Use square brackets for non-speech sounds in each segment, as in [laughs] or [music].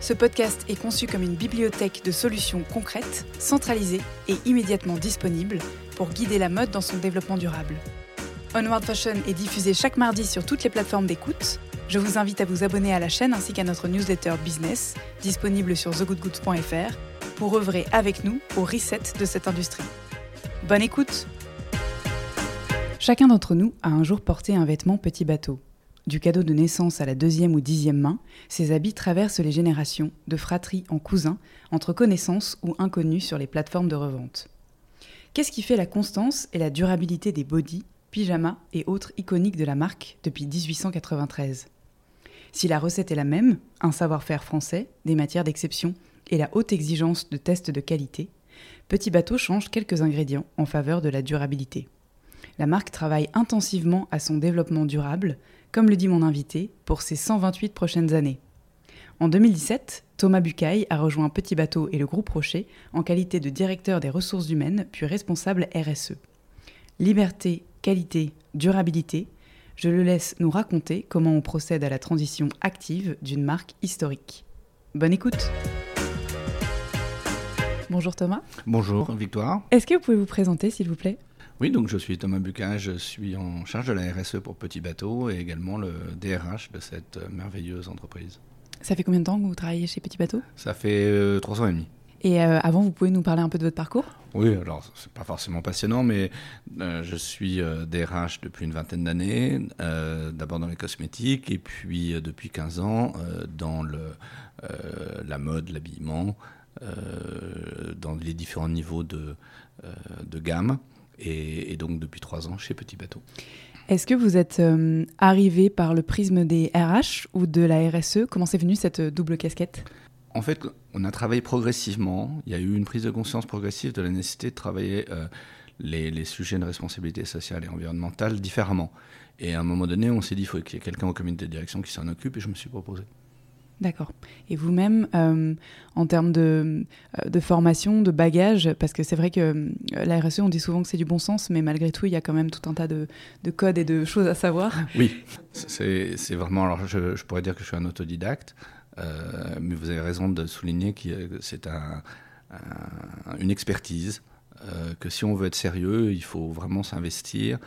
Ce podcast est conçu comme une bibliothèque de solutions concrètes, centralisées et immédiatement disponibles pour guider la mode dans son développement durable. Onward Fashion est diffusé chaque mardi sur toutes les plateformes d'écoute. Je vous invite à vous abonner à la chaîne ainsi qu'à notre newsletter business, disponible sur thegoodgoods.fr, pour œuvrer avec nous au reset de cette industrie. Bonne écoute Chacun d'entre nous a un jour porté un vêtement petit bateau. Du cadeau de naissance à la deuxième ou dixième main, ces habits traversent les générations, de fratrie en cousin, entre connaissances ou inconnus sur les plateformes de revente. Qu'est-ce qui fait la constance et la durabilité des bodys, pyjamas et autres iconiques de la marque depuis 1893 Si la recette est la même, un savoir-faire français, des matières d'exception et la haute exigence de tests de qualité, Petit Bateau change quelques ingrédients en faveur de la durabilité. La marque travaille intensivement à son développement durable, comme le dit mon invité, pour ses 128 prochaines années. En 2017, Thomas Bucaille a rejoint Petit Bateau et le groupe Rocher en qualité de directeur des ressources humaines puis responsable RSE. Liberté, qualité, durabilité, je le laisse nous raconter comment on procède à la transition active d'une marque historique. Bonne écoute Bonjour Thomas. Bonjour Victoire. Est-ce que vous pouvez vous présenter s'il vous plaît? Oui, donc je suis Thomas Bucin, je suis en charge de la RSE pour Petit Bateau et également le DRH de cette merveilleuse entreprise. Ça fait combien de temps que vous travaillez chez Petit Bateau? Ça fait euh, trois ans et demi. Et euh, avant, vous pouvez nous parler un peu de votre parcours? Oui, alors c'est pas forcément passionnant, mais euh, je suis euh, DRH depuis une vingtaine d'années, d'abord dans les cosmétiques et puis depuis 15 ans dans le, la mode, l'habillement, dans les différents niveaux de, de gamme et, et donc depuis trois ans chez Petit Bateau. Est-ce que vous êtes euh, arrivé par le prisme des RH ou de la RSE Comment c'est venu cette double casquette? En fait, on a travaillé progressivement. Il y a eu une prise de conscience progressive de la nécessité de travailler euh, les, les sujets de responsabilité sociale et environnementale différemment. Et à un moment donné, on s'est dit qu'il faut qu'il y ait quelqu'un au comité de direction qui s'en occupe et je me suis proposé. D'accord. Et vous-même, euh, en termes de, euh, de formation, de bagage, parce que c'est vrai que euh, la RSE, on dit souvent que c'est du bon sens, mais malgré tout, il y a quand même tout un tas de, de codes et de choses à savoir. [laughs] Oui, c'est vraiment. Alors, je, pourrais dire que je suis un autodidacte, mais vous avez raison de souligner que c'est un, un- une expertise. que si on veut être sérieux, il faut vraiment s'investir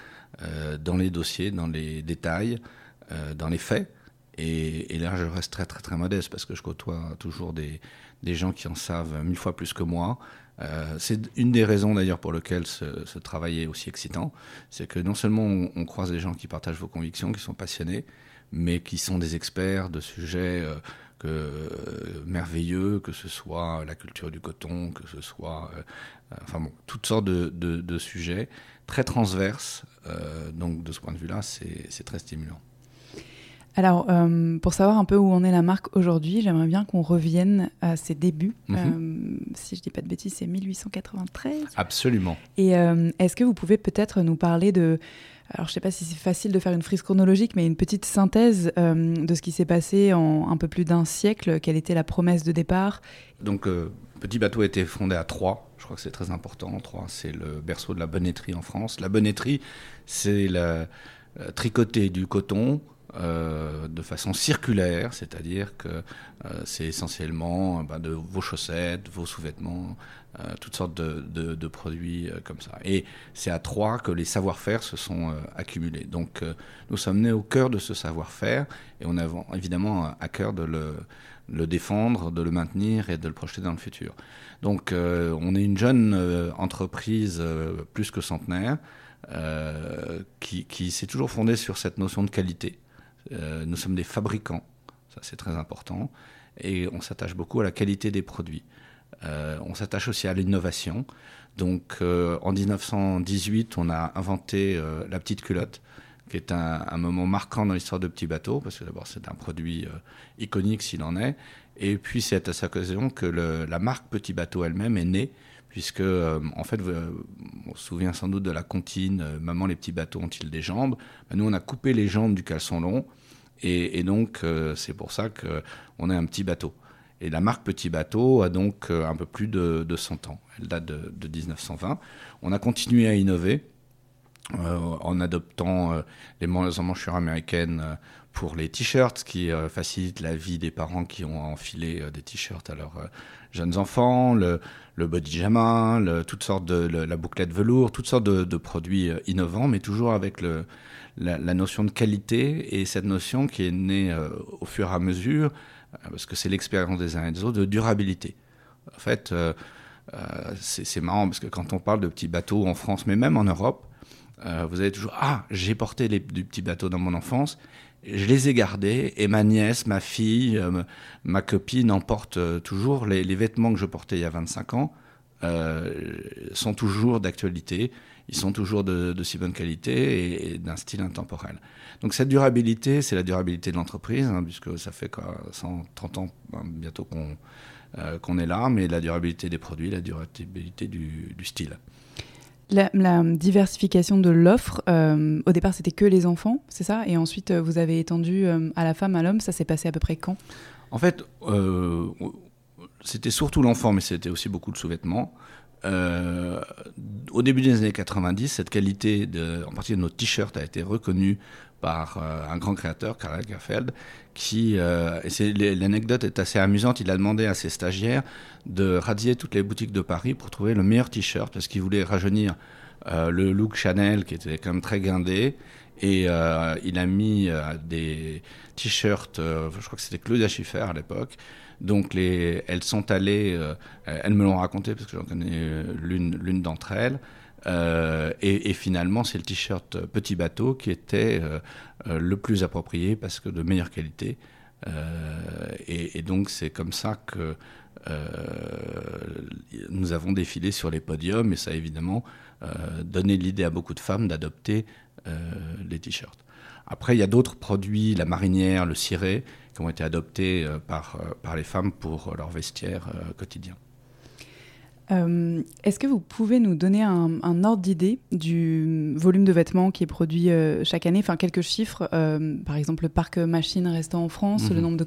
dans les dossiers, dans les détails, dans les faits. Et, là, je reste très, très, très modeste parce que je côtoie toujours des, gens qui en savent mille fois plus que moi. Euh, c'est une des raisons d'ailleurs pour lesquelles ce, travail est aussi excitant. C'est que non seulement on, croise des gens qui partagent vos convictions, qui sont passionnés, mais qui sont des experts de sujets euh, euh, merveilleux, que ce soit la culture du coton, que ce soit enfin toutes sortes de, sujets très transverses. Donc de ce point de vue-là, c'est très stimulant. Alors, euh, pour savoir un peu où en est la marque aujourd'hui, j'aimerais bien qu'on revienne à ses débuts. Mhm. Euh, si je dis pas de bêtises, c'est 1893. Absolument. Et euh, est-ce que vous pouvez peut-être nous parler de... Alors, je sais pas si c'est facile de faire une frise chronologique, mais une petite synthèse de ce qui s'est passé en un peu plus d'un siècle. Quelle était la promesse de départ? Donc, Petit Bateau a été fondé à Troyes. Je crois que c'est très important. Troyes, c'est le berceau de la bonnetterie en France. La bonnetterie, c'est la, la tricoter du coton de façon circulaire, c'est-à-dire que c'est essentiellement ben, de vos chaussettes, vos sous-vêtements, toutes sortes de, produits comme ça. Et c'est à Troyes que les savoir-faire se sont accumulés. Donc nous sommes nés au cœur de ce savoir-faire et on a évidemment à cœur de le défendre, de le maintenir et de le projeter dans le futur. Donc euh, on est une jeune euh, entreprise euh, plus que centenaire qui, s'est toujours fondée sur cette notion de qualité. Nous sommes des fabricants, ça c'est très important, et on s'attache beaucoup à la qualité des produits. on s'attache aussi à l'innovation. Donc en 1918, on a inventé la petite culotte qui est un, moment marquant dans l'histoire de Petit Bateau, parce que d'abord c'est un produit euh, iconique s'il en est, et puis c'est à cette occasion que la marque Petit Bateau elle-même est née, puisque euh, en fait, on se souvient sans doute de la comptine euh, Maman les petits bateaux ont-ils des jambes? Ben, Nous on a coupé les jambes du caleçon long, et, donc c'est pour ça qu'on est un petit bateau. Et la marque Petit Bateau a donc un peu plus de, 100 ans. Elle date de, de 1920. On a continué à innover. Euh, en adoptant euh, les emmanchures américaines euh, pour les t-shirts, qui facilitent la vie des parents qui ont enfilé des t-shirts à leurs jeunes enfants, le body toutes sortes de la bouclette velours, toutes sortes de, produits innovants, mais toujours avec la, notion de qualité et cette notion qui est née au fur et à mesure, parce que c'est l'expérience des uns et des autres, de durabilité. En fait, c'est marrant parce que quand on parle de petits bateaux en France, mais même en Europe, euh, vous avez toujours Ah, j'ai porté les, du petit bateau dans mon enfance, je les ai gardés, et ma nièce, ma fille, euh, ma copine en porte euh, toujours. Les, vêtements que je portais il y a 25 ans sont toujours d'actualité, ils sont toujours de, si bonne qualité et, d'un style intemporel. Donc cette durabilité, c'est la durabilité de l'entreprise, hein, puisque ça fait quoi, 130 ans ben, bientôt qu'on qu'on est là, mais la durabilité des produits, la durabilité du style. La, diversification de l'offre, euh, au départ c'était que les enfants, c'est ça? Et ensuite euh, vous avez étendu euh, à la femme, à l'homme, ça s'est passé à peu près quand? En fait, c'était surtout l'enfant, mais c'était aussi beaucoup de sous-vêtements. Au début des années 90, cette qualité, en particulier de nos t-shirts, a été reconnue par un grand créateur, Karl Lagerfeld, qui, et l'anecdote est assez amusante, il a demandé à ses stagiaires de radier toutes les boutiques de Paris pour trouver le meilleur t-shirt, parce qu'il voulait rajeunir euh, le look Chanel, qui était quand même très guindé. Et euh, il a mis euh, des t-shirts, je crois que c'était Claudia Schiffer à l'époque. Donc les, elles sont allées, elles me l'ont raconté parce que j'en connais l'une, l'une d'entre elles. Et, et, finalement, c'est le t-shirt Petit Bateau qui était le plus approprié parce que de meilleure qualité. Et, donc c'est comme ça que euh, nous avons défilé sur les podiums et ça a évidemment euh, donné l'idée à beaucoup de femmes d'adopter euh, les t-shirts. Après, il y a d'autres produits, la marinière, le ciré, qui ont été adoptés par, par les femmes pour leur vestiaire quotidien. Euh, est-ce que vous pouvez nous donner un, ordre d'idée du volume de vêtements qui est produit euh, chaque année? Enfin, quelques chiffres, euh, par exemple le parc machine restant en France, le mhm. nombre de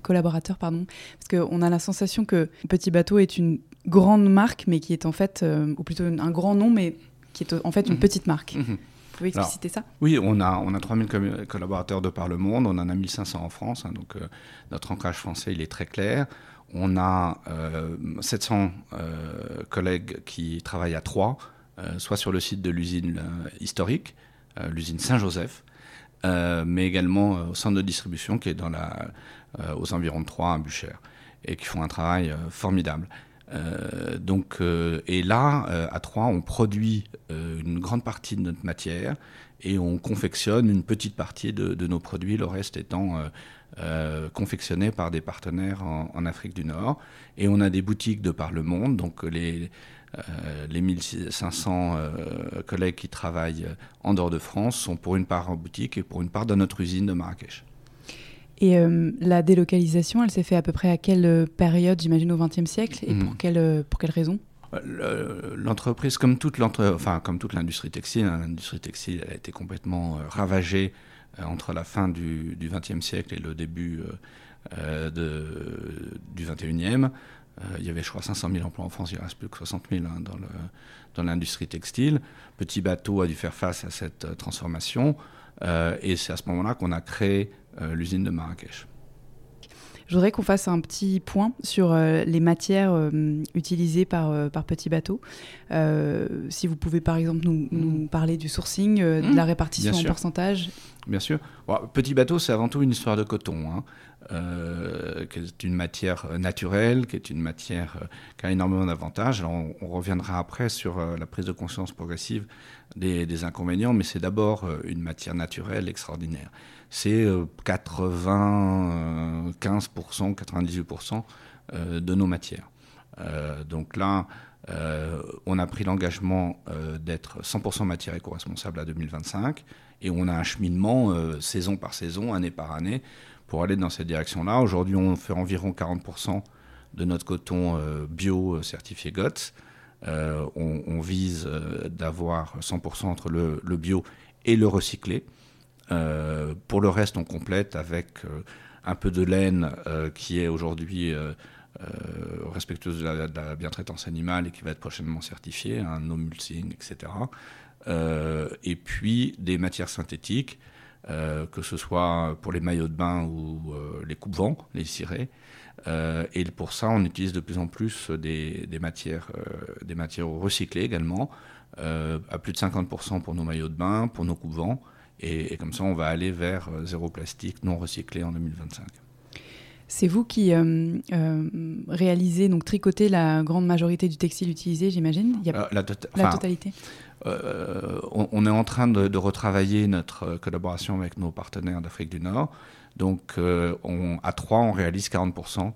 collaborateurs, pardon. Parce qu'on a la sensation que Petit Bateau est une grande marque, mais qui est en fait, ou plutôt un grand nom, mais qui est en fait une mhm. petite marque. Mhm. Vous pouvez expliciter ça? Oui, on a, on a 3000 collaborateurs de par le monde, on en a 1500 en France, hein, donc notre ancrage français, il est très clair. On a 700 euh, euh, collègues qui travaillent à Troyes, euh, soit sur le site de l'usine historique, l'usine Saint-Joseph, mais également au centre de distribution qui est dans la, aux environs de Troyes, à Buchères, et qui font un travail formidable. Donc, et là, à Troyes, on produit une grande partie de notre matière et on confectionne une petite partie de, nos produits, le reste étant euh, confectionnés par des partenaires en, Afrique du Nord. Et on a des boutiques de par le monde, donc les, euh, les 1500 euh, collègues qui travaillent en dehors de France sont pour une part en boutique et pour une part dans notre usine de Marrakech. Et la délocalisation, elle s'est faite à peu près à quelle période, j'imagine, au XXe siècle Et pour, mhm. quelle, pour quelle raison? L'entreprise, comme toute l'industrie textile, hein, l'industrie textile a été complètement ravagée euh, entre la fin du XXe siècle et le début euh, euh, du XXIe. il y avait, je crois, 500 000 emplois en France, il ne reste plus que 60 000 hein, dans l'industrie textile. Petit Bateau a dû faire face à cette transformation. et c'est à ce moment-là qu'on a créé l'usine de Marrakech. Je voudrais qu'on fasse un petit point sur euh, les matières euh, utilisées par, euh, par Petit Bateau. si vous pouvez par exemple nous, mm. parler du sourcing, de mm. la répartition en pourcentage. Bien sûr. petit Bateau, c'est avant tout une histoire de coton. Hein. Qui est une matière naturelle, qui est une matière qui a énormément d'avantages. On, reviendra après sur la prise de conscience progressive des, des inconvénients, mais c'est d'abord une matière naturelle extraordinaire c'est 95%, 98% euh, euh, de nos matières. Euh, donc là, on a pris l'engagement d'être 100% matière éco-responsable à 2025 et on a un cheminement saison par saison, année par année, pour aller dans cette direction-là. Aujourd'hui, on fait environ 40% de notre coton bio certifié GOTS. On, vise d'avoir 100% entre le, bio et le recyclé. Euh, pour le reste, on complète avec euh, un peu de laine euh, qui est aujourd'hui respectueuse de la, bien-traitance animale et qui va être prochainement certifiée, un no mulesing, etc. et puis des matières synthétiques, que ce soit pour les maillots de bain ou les coupes-vents, les cirés. et pour ça, on utilise de plus en plus des, matières, des matières recyclées également, à plus de 50% pour nos maillots de bain, pour nos coupes-vents. Et, comme ça, on va aller vers euh, zéro plastique non recyclé en 2025. C'est vous qui euh, euh, réalisez, donc tricotez la grande majorité du textile utilisé, j'imagine? La, la, totalité on, est en train de, retravailler notre collaboration avec nos partenaires d'Afrique du Nord. Donc, on, à trois, on réalise 40%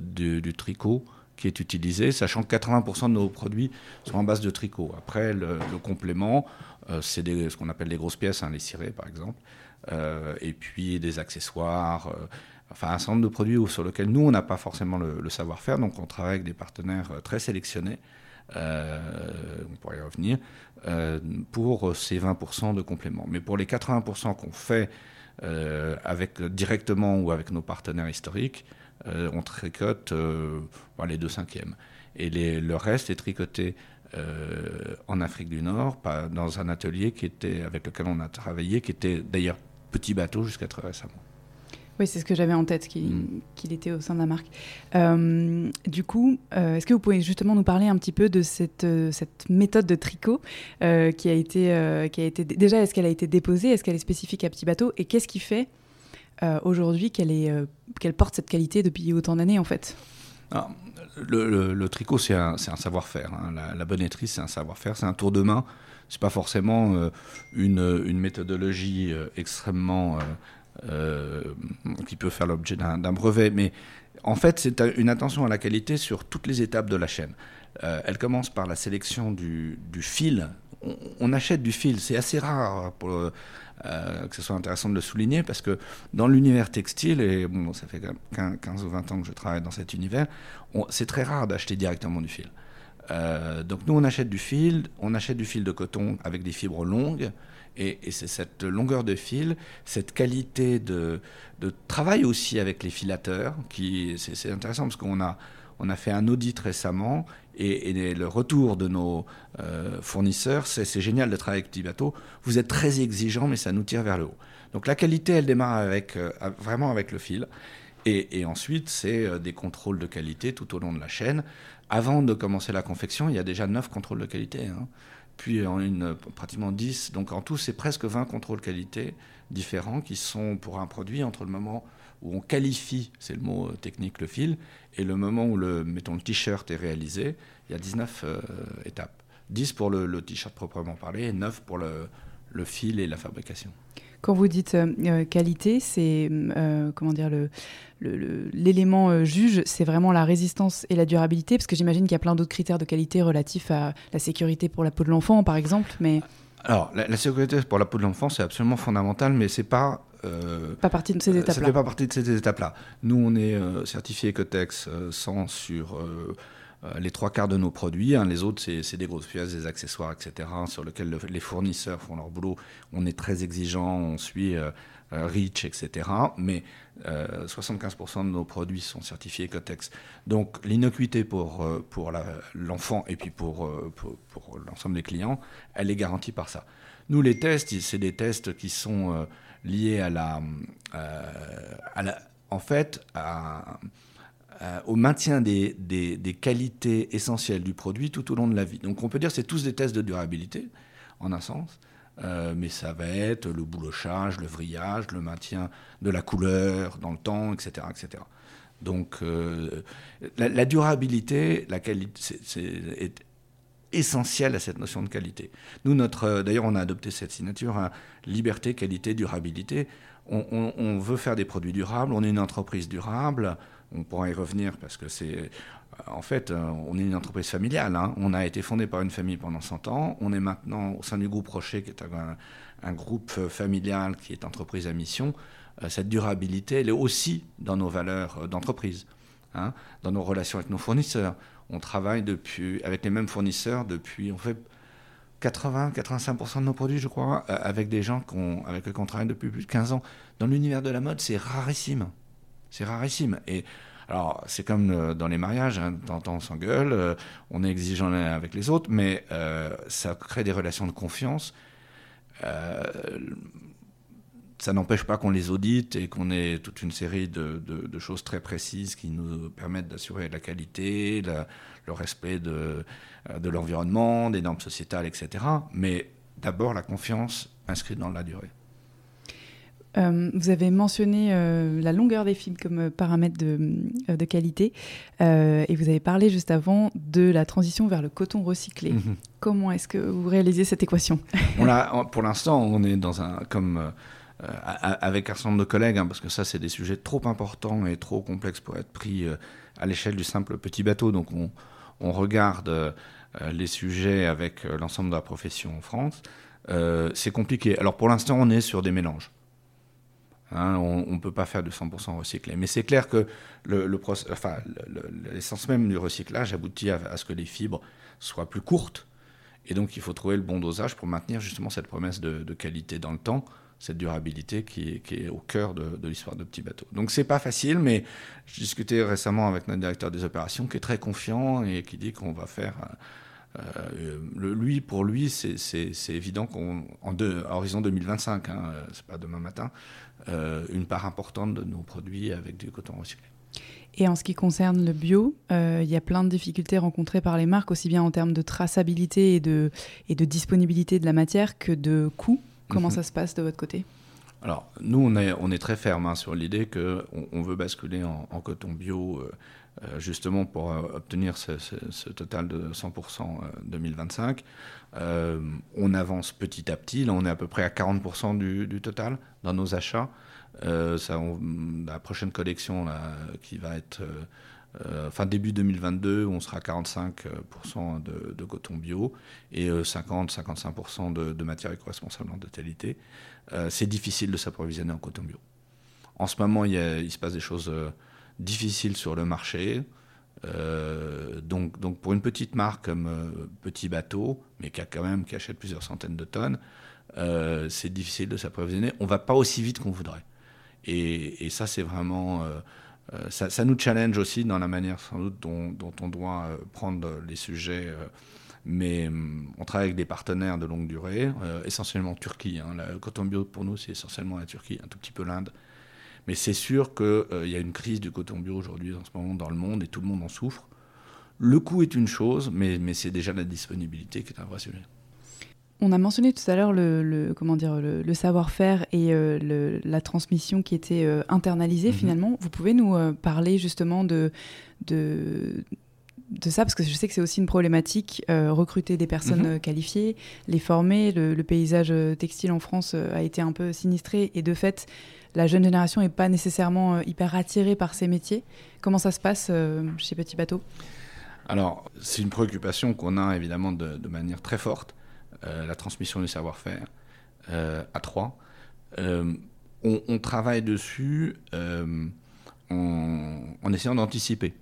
du, tricot qui est utilisé, sachant que 80% de nos produits sont en base de tricot. Après, le, complément, euh, c'est ce qu'on appelle des grosses pièces, hein, les cirés par exemple, euh, et puis des accessoires, euh, enfin un certain nombre de produits sur lesquels nous, on n'a pas forcément le, savoir-faire, donc on travaille avec des partenaires très sélectionnés. on pourrait y revenir, pour ces 20% de complément. Mais pour les 80% qu'on fait avec, directement ou avec nos partenaires historiques, euh, on tricote euh, les deux cinquièmes. Et le reste est tricoté euh, en Afrique du Nord, dans un atelier qui était, avec lequel on a travaillé, qui était d'ailleurs petit bateau jusqu'à très récemment. Oui, c'est ce que j'avais en tête, mm. qu'il était au sein de la marque. du coup, est-ce que vous pouvez justement nous parler un petit peu de cette, cette méthode de tricot qui, a été, qui a été... Déjà, est-ce qu'elle a été déposée? Est-ce qu'elle est spécifique à Petit Bateau? Et qu'est-ce qui fait euh, aujourd'hui qu'elle euh, qu'elle porte cette qualité depuis autant d'années en fait? Ah, le, tricot, c'est un, un savoir-faire. Hein. La, la, bonnetterie, c'est un savoir-faire, c'est un tour de main. C'est pas forcément euh, une, une, méthodologie extrêmement qui peut faire l'objet d'un brevet, mais en fait, c'est une attention à la qualité sur toutes les étapes de la chaîne. elle commence par la sélection du, fil. On, achète du fil, c'est assez rare euh, que ce soit intéressant de le souligner, parce que dans l'univers textile, et bon, ça fait 15 ou 20 ans que je travaille dans cet univers, c'est très rare d'acheter directement du fil. Euh, donc nous, on achète du fil, on achète du fil de coton avec des fibres longues, et, c'est cette longueur de fil, cette qualité de, travail aussi avec les filateurs, qui c'est intéressant parce qu'on a, on a fait un audit récemment et, le retour de nos euh, fournisseurs, c'est génial de travailler avec Petit Bateau. Vous êtes très exigeant, mais ça nous tire vers le haut. Donc la qualité, elle démarre avec, euh, vraiment avec le fil. Et, ensuite, c'est euh, des contrôles de qualité tout au long de la chaîne. Avant de commencer la confection, il y a déjà 9 contrôles de qualité. Hein. Puis en une, pratiquement 10. Donc en tout, c'est presque 20 contrôles qualité différents qui sont pour un produit entre le moment où on qualifie, c'est le mot technique, le fil, et le moment où le, mettons, le t-shirt est réalisé, il y a 19 euh, étapes. 10 pour le, t-shirt proprement parlé et 9 pour le, le, fil et la fabrication. Quand vous dites euh, euh, qualité, c'est comment dire le l'élément juge, c'est vraiment la résistance et la durabilité, parce que j'imagine qu'il y a plein d'autres critères de qualité relatifs à la sécurité pour la peau de l'enfant, par exemple. Mais alors, la, sécurité pour la peau de l'enfant, c'est absolument fondamental, mais c'est pas euh, pas partie de ces étapes-là. Ça fait pas partie de ces étapes-là. Nous, on est euh, certifié Ecotex 100 euh, sur les trois quarts de nos produits. Hein. Les autres, c'est des grosses pièces, des accessoires, etc., sur lesquels les fournisseurs font leur boulot. On est très exigeant, on suit REACH, etc. Mais 75% de nos produits sont certifiés Ecotex. Donc, l'innocuité pour, pour l'enfant et puis pour, pour, l'ensemble des clients, elle est garantie par ça. Nous, les tests, c'est des tests qui sont liés à la, à la, en fait, au maintien des, des, qualités essentielles du produit tout au long de la vie. Donc on peut dire que c'est tous des tests de durabilité, en un sens. Euh, mais ça va être le boulochage, le vrillage, le maintien de la couleur dans le temps, etc. etc. Donc euh, la, durabilité, la qualité, est essentielle à cette notion de qualité. Nous, notre, euh, d'ailleurs, on a adopté cette signature, hein, liberté, qualité, durabilité. On, veut faire des produits durables, on est une entreprise durable, on pourra y revenir parce que c'est en fait, euh, on est une entreprise familiale. Hein. On a été fondé par une famille pendant 100 ans. On est maintenant au sein du groupe Rocher, qui est un, groupe euh, familial qui est entreprise à mission. Euh, cette durabilité, elle est aussi dans nos valeurs d'entreprise, hein. dans nos relations avec nos fournisseurs. On travaille depuis, avec les mêmes fournisseurs depuis, 80-85% de nos produits, je crois, avec des gens avec lesquels on travaille depuis plus de 15 ans. Dans l'univers de la mode, c'est rarissime. C'est rarissime. Et alors, c'est comme euh, dans les mariages, hein, temps on s'engueule, euh, on est exigeant l'un avec les autres, mais euh, ça crée des relations de confiance. Ça n'empêche pas qu'on les audite et qu'on ait toute une série de, choses très précises qui nous permettent d'assurer la qualité, le respect de, de l'environnement, des normes sociétales, etc. Mais d'abord la confiance inscrite dans la durée. Euh, vous avez mentionné euh, la longueur des fibres comme euh, paramètre de, qualité et vous avez parlé juste avant de la transition vers le coton recyclé. Mhm. Comment est-ce que vous réalisez cette équation? On Pour l'instant, on est dans un comme avec un certain nombre de collègues, hein, parce que ça, c'est des sujets trop importants et trop complexes pour être pris à l'échelle du simple petit bateau. Donc, on, regarde les sujets avec l'ensemble de la profession en France. c'est compliqué. Alors, pour l'instant, on est sur des mélanges. Hein, on ne peut pas faire de 100% recyclé. Mais c'est clair que l'essence même du recyclage aboutit à, ce que les fibres soient plus courtes. Et donc, il faut trouver le bon dosage pour maintenir justement cette promesse de, qualité dans le temps, cette durabilité qui est, au cœur de, l'histoire de Petit Bateau. Donc, c'est pas facile, mais j'ai discuté récemment avec notre directeur des opérations qui est très confiant et qui dit qu'on va faire. Euh, lui, pour lui, c'est évident qu'en horizon 2025, hein, c'est pas demain matin, euh, une part importante de nos produits avec du coton recyclé. Et en ce qui concerne le bio, euh, il y a plein de difficultés rencontrées par les marques, aussi bien en termes de traçabilité et de disponibilité de la matière que de coût. Comment mhm. ça se passe de votre côté Alors, nous, on est, on est très ferme hein, sur l'idée qu'on on veut basculer en, coton bio, euh, justement pour obtenir ce, total de 100% 2025. on avance petit à petit. Là, on est à peu près à 40% du, du total dans nos achats. Euh, la prochaine collection là, qui va être euh, fin début 2022, on sera à 45% de, coton bio et 50-55% euh, de, de, matière éco-responsable en totalité. c'est difficile de s'approvisionner en coton bio. En ce moment, il, il se passe des choses difficiles sur le marché. donc, pour une petite marque comme Petit Bateau, mais qui a quand même qui achète plusieurs centaines de tonnes, euh, c'est difficile de s'approvisionner. On va pas aussi vite qu'on voudrait. Et, ça, c'est vraiment. Euh, euh, ça, nous challenge aussi dans la manière sans doute dont, on doit prendre les sujets. mais hum, on travaille avec des partenaires de longue durée, essentiellement Turquie. Hein. Le coton bio pour nous, c'est essentiellement la Turquie, un tout petit peu l'Inde. Mais c'est sûr qu'il y a une crise du coton bio aujourd'hui en ce moment dans le monde et tout le monde en souffre. Le coût est une chose, mais c'est déjà la disponibilité qui est un vrai sujet. On a mentionné tout à l'heure le, comment dire le, savoir-faire et euh, la transmission qui était euh, internalisée mhm. finalement. Vous pouvez nous euh, parler justement de, de, de ça parce que je sais que c'est aussi une problématique recruter des personnes mhm. qualifiées, les former. Le, paysage textile en France a été un peu sinistré et de fait la jeune génération n'est pas nécessairement hyper attirée par ces métiers. Comment ça se passe chez Petit Bateau? Alors, c'est une préoccupation qu'on a évidemment de manière très forte. Euh, la transmission du savoir-faire euh, à trois. Euh, on, travaille dessus en, essayant d'anticiper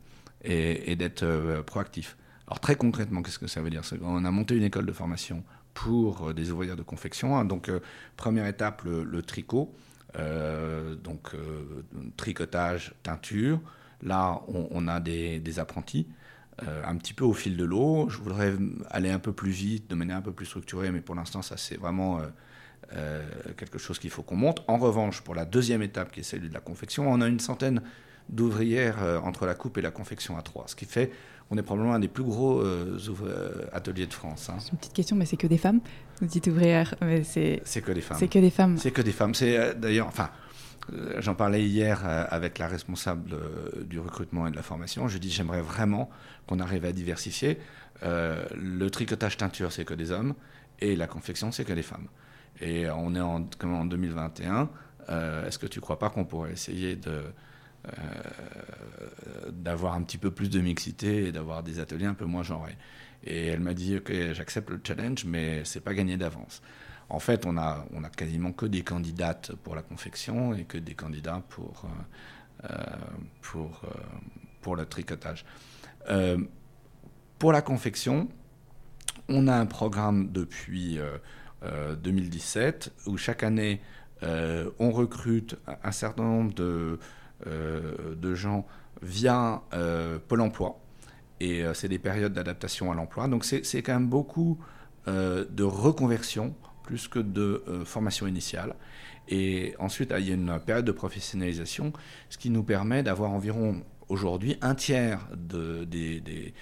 et, d'être proactif. Alors très concrètement, qu'est-ce que ça veut dire? On a monté une école de formation pour des ouvrières de confection. Hein. donc première étape, le, tricot. donc tricotage, teinture. Là, on, a des, apprentis un petit peu au fil de l'eau. Je voudrais aller un peu plus vite, de manière un peu plus structurée, mais pour l'instant, ça c'est vraiment quelque chose qu'il faut qu'on monte. En revanche, pour la deuxième étape, qui est celle de la confection, on a une centaine d'ouvrières entre la coupe et la confection à trois, ce qui fait on est probablement un des plus gros euh, euh, ateliers de France. Hein. C'est une petite question, mais c'est que des femmes Vous dites ouvrières, mais c'est... C'est que des femmes. C'est que des femmes. C'est que des femmes. C'est euh, d'ailleurs, enfin, j'en parlais hier avec la responsable du recrutement et de la formation. Je dis, j'aimerais vraiment qu'on arrive à diversifier. le tricotage teinture, c'est que des hommes, et la confection, c'est que des femmes. Et on est en, comme en 2021. Est-ce que tu ne crois pas qu'on pourrait essayer euh, d'avoir un petit peu plus de mixité et d'avoir des ateliers un peu moins genrés? Et elle m'a dit Ok, j'accepte le challenge, mais c'est pas gagné d'avance. En fait, on a, quasiment que des candidates pour la confection et que des candidats pour, euh, euh, pour, pour le tricotage. pour la confection, on a un programme depuis 2017 où chaque année, on recrute un certain nombre de euh, gens via euh, Pôle emploi. Et euh, c'est des périodes d'adaptation à l'emploi. Donc c'est quand même beaucoup de reconversion plus que de formation initiale. Et ensuite, il y a une période de professionnalisation, ce qui nous permet d'avoir environ aujourd'hui un tiers de, des,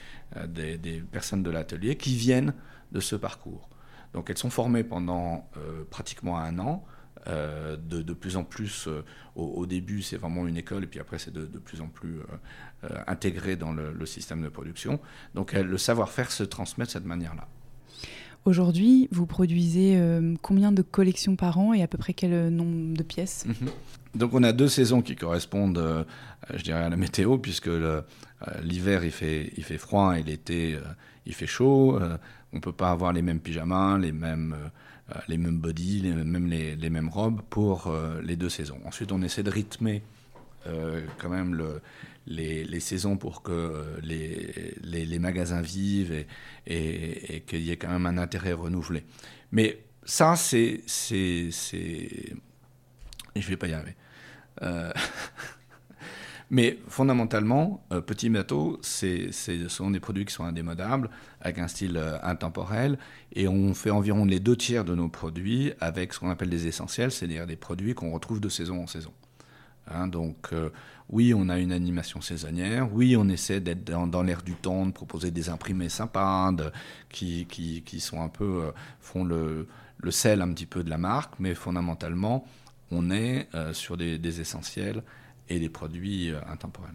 personnes de l'atelier qui viennent de ce parcours. Donc elles sont formées pendant pratiquement un an. Euh, de, plus en plus, euh, au, début, c'est vraiment une école, et puis après, c'est de, plus en plus euh, intégré dans le, système de production. Donc, le savoir-faire se transmet de cette manière-là. Aujourd'hui, vous produisez combien de collections par an et à peu près quel nombre de pièces? Mhm. Donc on a deux saisons qui correspondent, je dirais, à la météo, puisque l'hiver il fait, il fait froid et l'été il fait chaud. on ne peut pas avoir les mêmes pyjamas, les mêmes euh, les mêmes bodies, les, même les, mêmes robes pour euh, les deux saisons. Ensuite, on essaie de rythmer euh, quand même le, les, saisons pour que les, les, magasins vivent et, qu'il y ait quand même un intérêt renouvelé. Mais ça, c'est... Je ne vais pas y arriver. [laughs] Mais fondamentalement, euh, Petit Bateau, ce sont des produits qui sont indémodables, avec un style euh, intemporel, et on fait environ les deux tiers de nos produits avec ce qu'on appelle des essentiels, c'est-à-dire des produits qu'on retrouve de saison en saison. Hein, donc euh, oui, on a une animation saisonnière, oui, on essaie d'être dans, l'air du temps, de proposer des imprimés sympas, qui, qui, sont un peu, font le, le, sel un petit peu de la marque, mais fondamentalement, on est sur des, des essentiels et des produits euh, intemporels.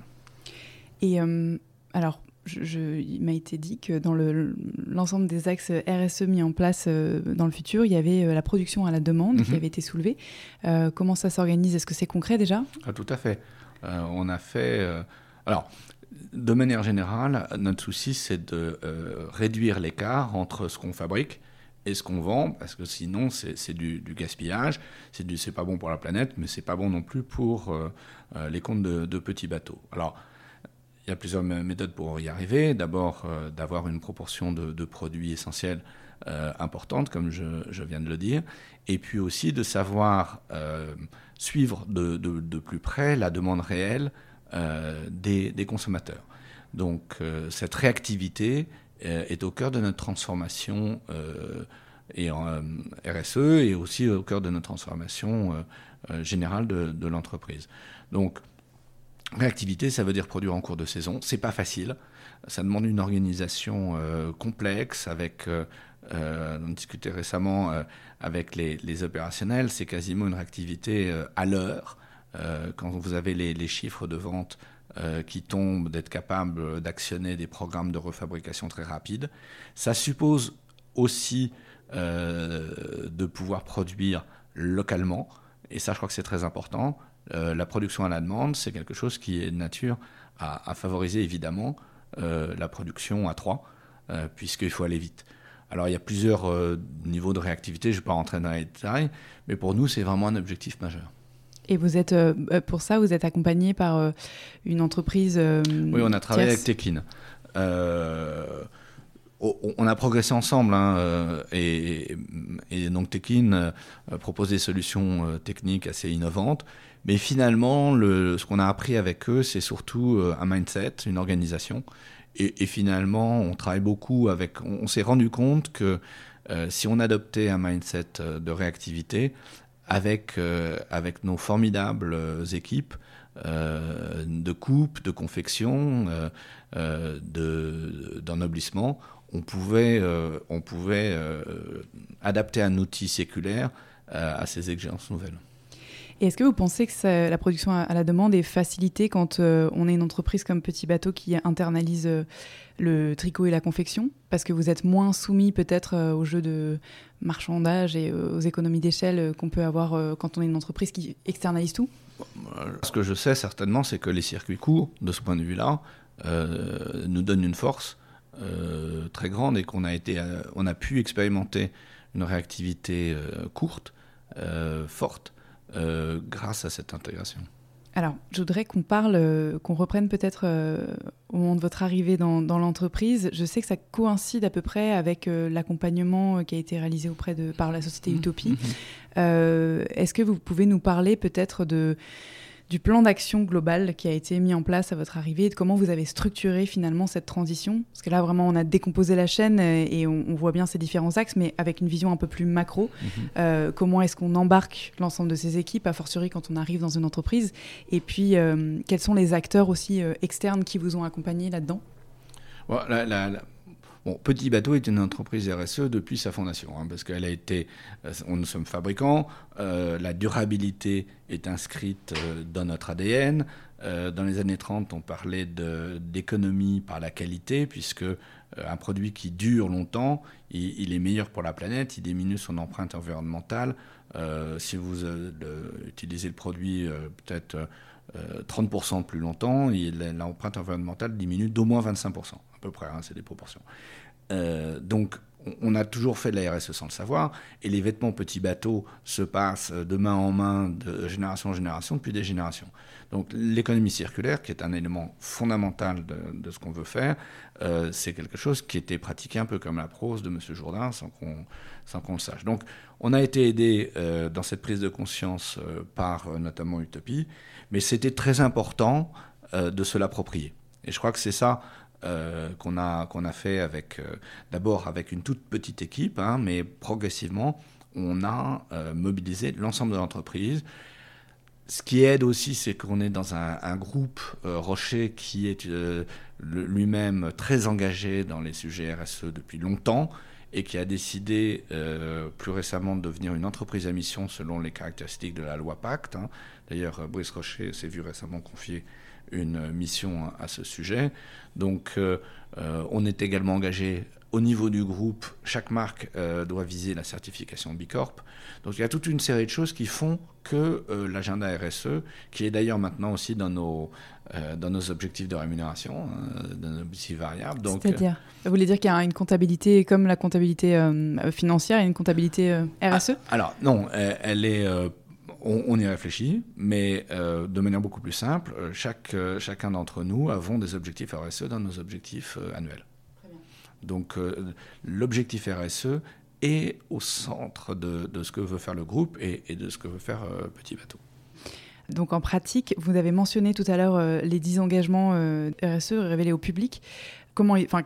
Et euh, alors, je, il m'a été dit que dans l'ensemble des axes RSE mis en place euh, dans le futur, il y avait la production à la demande qui mhm. avait été soulevée. comment ça s'organise? Est-ce que c'est concret déjà? Ah, Tout à fait. on a fait. alors, de manière générale, notre souci, c'est de réduire l'écart entre ce qu'on fabrique et ce qu'on vend, parce que sinon c'est du, gaspillage, c'est pas bon pour la planète, mais c'est pas bon non plus pour euh, euh, les comptes de, petits bateaux. Alors, il y a plusieurs méthodes pour y arriver. D'abord, euh, d'avoir une proportion de, produits essentiels importante, comme je, viens de le dire, et puis aussi de savoir suivre de, plus près la demande réelle des, des, consommateurs. Donc, cette réactivité euh, est au cœur de notre transformation euh, et en euh, RSE et aussi au cœur de notre transformation générale de, l'entreprise. Donc, réactivité, ça veut dire produire en cours de saison. C'est pas facile. Ça demande une organisation complexe avec. on discutait récemment avec les, opérationnels. C'est quasiment une réactivité à l'heure. quand vous avez les, chiffres de vente euh, qui tombe, d'être capable d'actionner des programmes de refabrication très rapides. Ça suppose aussi euh, de pouvoir produire localement, et ça je crois que c'est très important. Euh, la production à la demande, c'est quelque chose qui est de nature à, favoriser évidemment la production à trois, puisqu'il faut aller vite. Alors il y a plusieurs niveaux de réactivité, je ne vais pas rentrer dans les détails, mais pour nous c'est vraiment un objectif majeur. Et vous êtes, euh, euh, pour ça, vous êtes accompagné par euh, une entreprise Oui, on a travaillé avec Tekin. on a progressé ensemble hein, et, donc Tekin propose des solutions techniques assez innovantes. Mais finalement, le, ce qu'on a appris avec eux, c'est surtout un mindset, une organisation. Et, finalement, on travaille beaucoup avec. On, s'est rendu compte que si on adoptait un mindset de réactivité, avec, avec nos formidables équipes, de coupe, de confection, d'ennoblissement, on pouvait, on pouvait adapter un outil séculaire à ces exigences nouvelles. Et est-ce que vous pensez que la production à la demande est facilitée quand euh, on est une entreprise comme Petit Bateau qui internalise euh, le tricot et la confection? Parce que vous êtes moins soumis peut-être euh, au jeu de marchandage et aux économies d'échelle qu'on peut avoir quand on est une entreprise qui externalise tout? Ce que je sais certainement, c'est que les circuits courts, de ce point de vue-là, nous donnent une force très grande et qu'on a pu expérimenter une réactivité courte, forte euh, grâce à cette intégration. Alors, je voudrais qu'on parle, euh, qu'on reprenne peut-être euh, au moment de votre arrivée dans, l'entreprise. Je sais que ça coïncide à peu près avec l'accompagnement qui a été réalisé auprès de par la société mmh. Utopie. Mmh. Est-ce que vous pouvez nous parler peut-être de du plan d'action global qui a été mis en place à votre arrivée et de comment vous avez structuré finalement cette transition? Parce que là, vraiment, on a décomposé la chaîne euh, et on, voit bien ces différents axes, mais avec une vision un peu plus macro. Mhm. Euh, comment est-ce qu'on embarque l'ensemble de ces équipes, a fortiori quand on arrive dans une entreprise? Et puis, euh, quels sont les acteurs aussi externes qui vous ont accompagné là-dedans? Bon, Petit Bateau est une entreprise RSE depuis sa fondation, hein, parce qu'elle a été, euh, nous sommes fabricants, euh, la durabilité est inscrite euh, dans notre ADN. dans les années 30, on parlait d'économie par la qualité, puisque produit qui dure longtemps, il, est meilleur pour la planète, il diminue son empreinte environnementale. si vous utilisez le produit peut-être 30% plus longtemps, l'empreinte environnementale diminue d'au moins 25% peu près, hein, c'est des proportions. Euh, donc, on a toujours fait de la RSE sans le savoir, et les vêtements petits bateaux se passent de main en main, de génération en génération, depuis des générations. Donc l'économie circulaire, qui est un élément fondamental de, ce qu'on veut faire, euh, c'est quelque chose qui était pratiqué un peu comme la prose de M. Jourdain, sans qu'on qu'on le sache. Donc on a été aidé euh, dans cette prise de conscience par notamment Utopie, mais c'était très important de se l'approprier. Et je crois que c'est ça euh, qu'on a, a fait avec, euh, d'abord avec une toute petite équipe, hein, mais progressivement, on a euh, mobilisé l'ensemble de l'entreprise. Ce qui aide aussi, c'est qu'on est dans un, groupe Rocher qui est lui-même très engagé dans les sujets RSE depuis longtemps et qui a décidé plus récemment de devenir une entreprise à mission selon les caractéristiques de la loi Pacte. Hein. D'ailleurs, Brice Rocher s'est vu récemment confier une mission à ce sujet. Donc euh, euh, on est également engagé au niveau du groupe, chaque marque euh, doit viser la certification Bicorp. Donc il y a toute une série de choses qui font que l'agenda RSE, qui est d'ailleurs maintenant aussi dans nos, dans nos objectifs de rémunération, dans nos objectifs variables. C'est-à-dire Vous voulez dire qu'il y a une comptabilité comme la comptabilité financière et une comptabilité RSE ah, Alors non, elle est on, y réfléchit, mais euh, de manière beaucoup plus simple. Euh, chaque, euh, chacun d'entre nous avons des objectifs RSE dans nos objectifs annuels. Donc l'objectif RSE est au centre de, ce que veut faire le groupe et, et de ce que veut faire Petit Bateau. Donc en pratique, vous avez mentionné tout à l'heure les 10 engagements RSE révélés au public.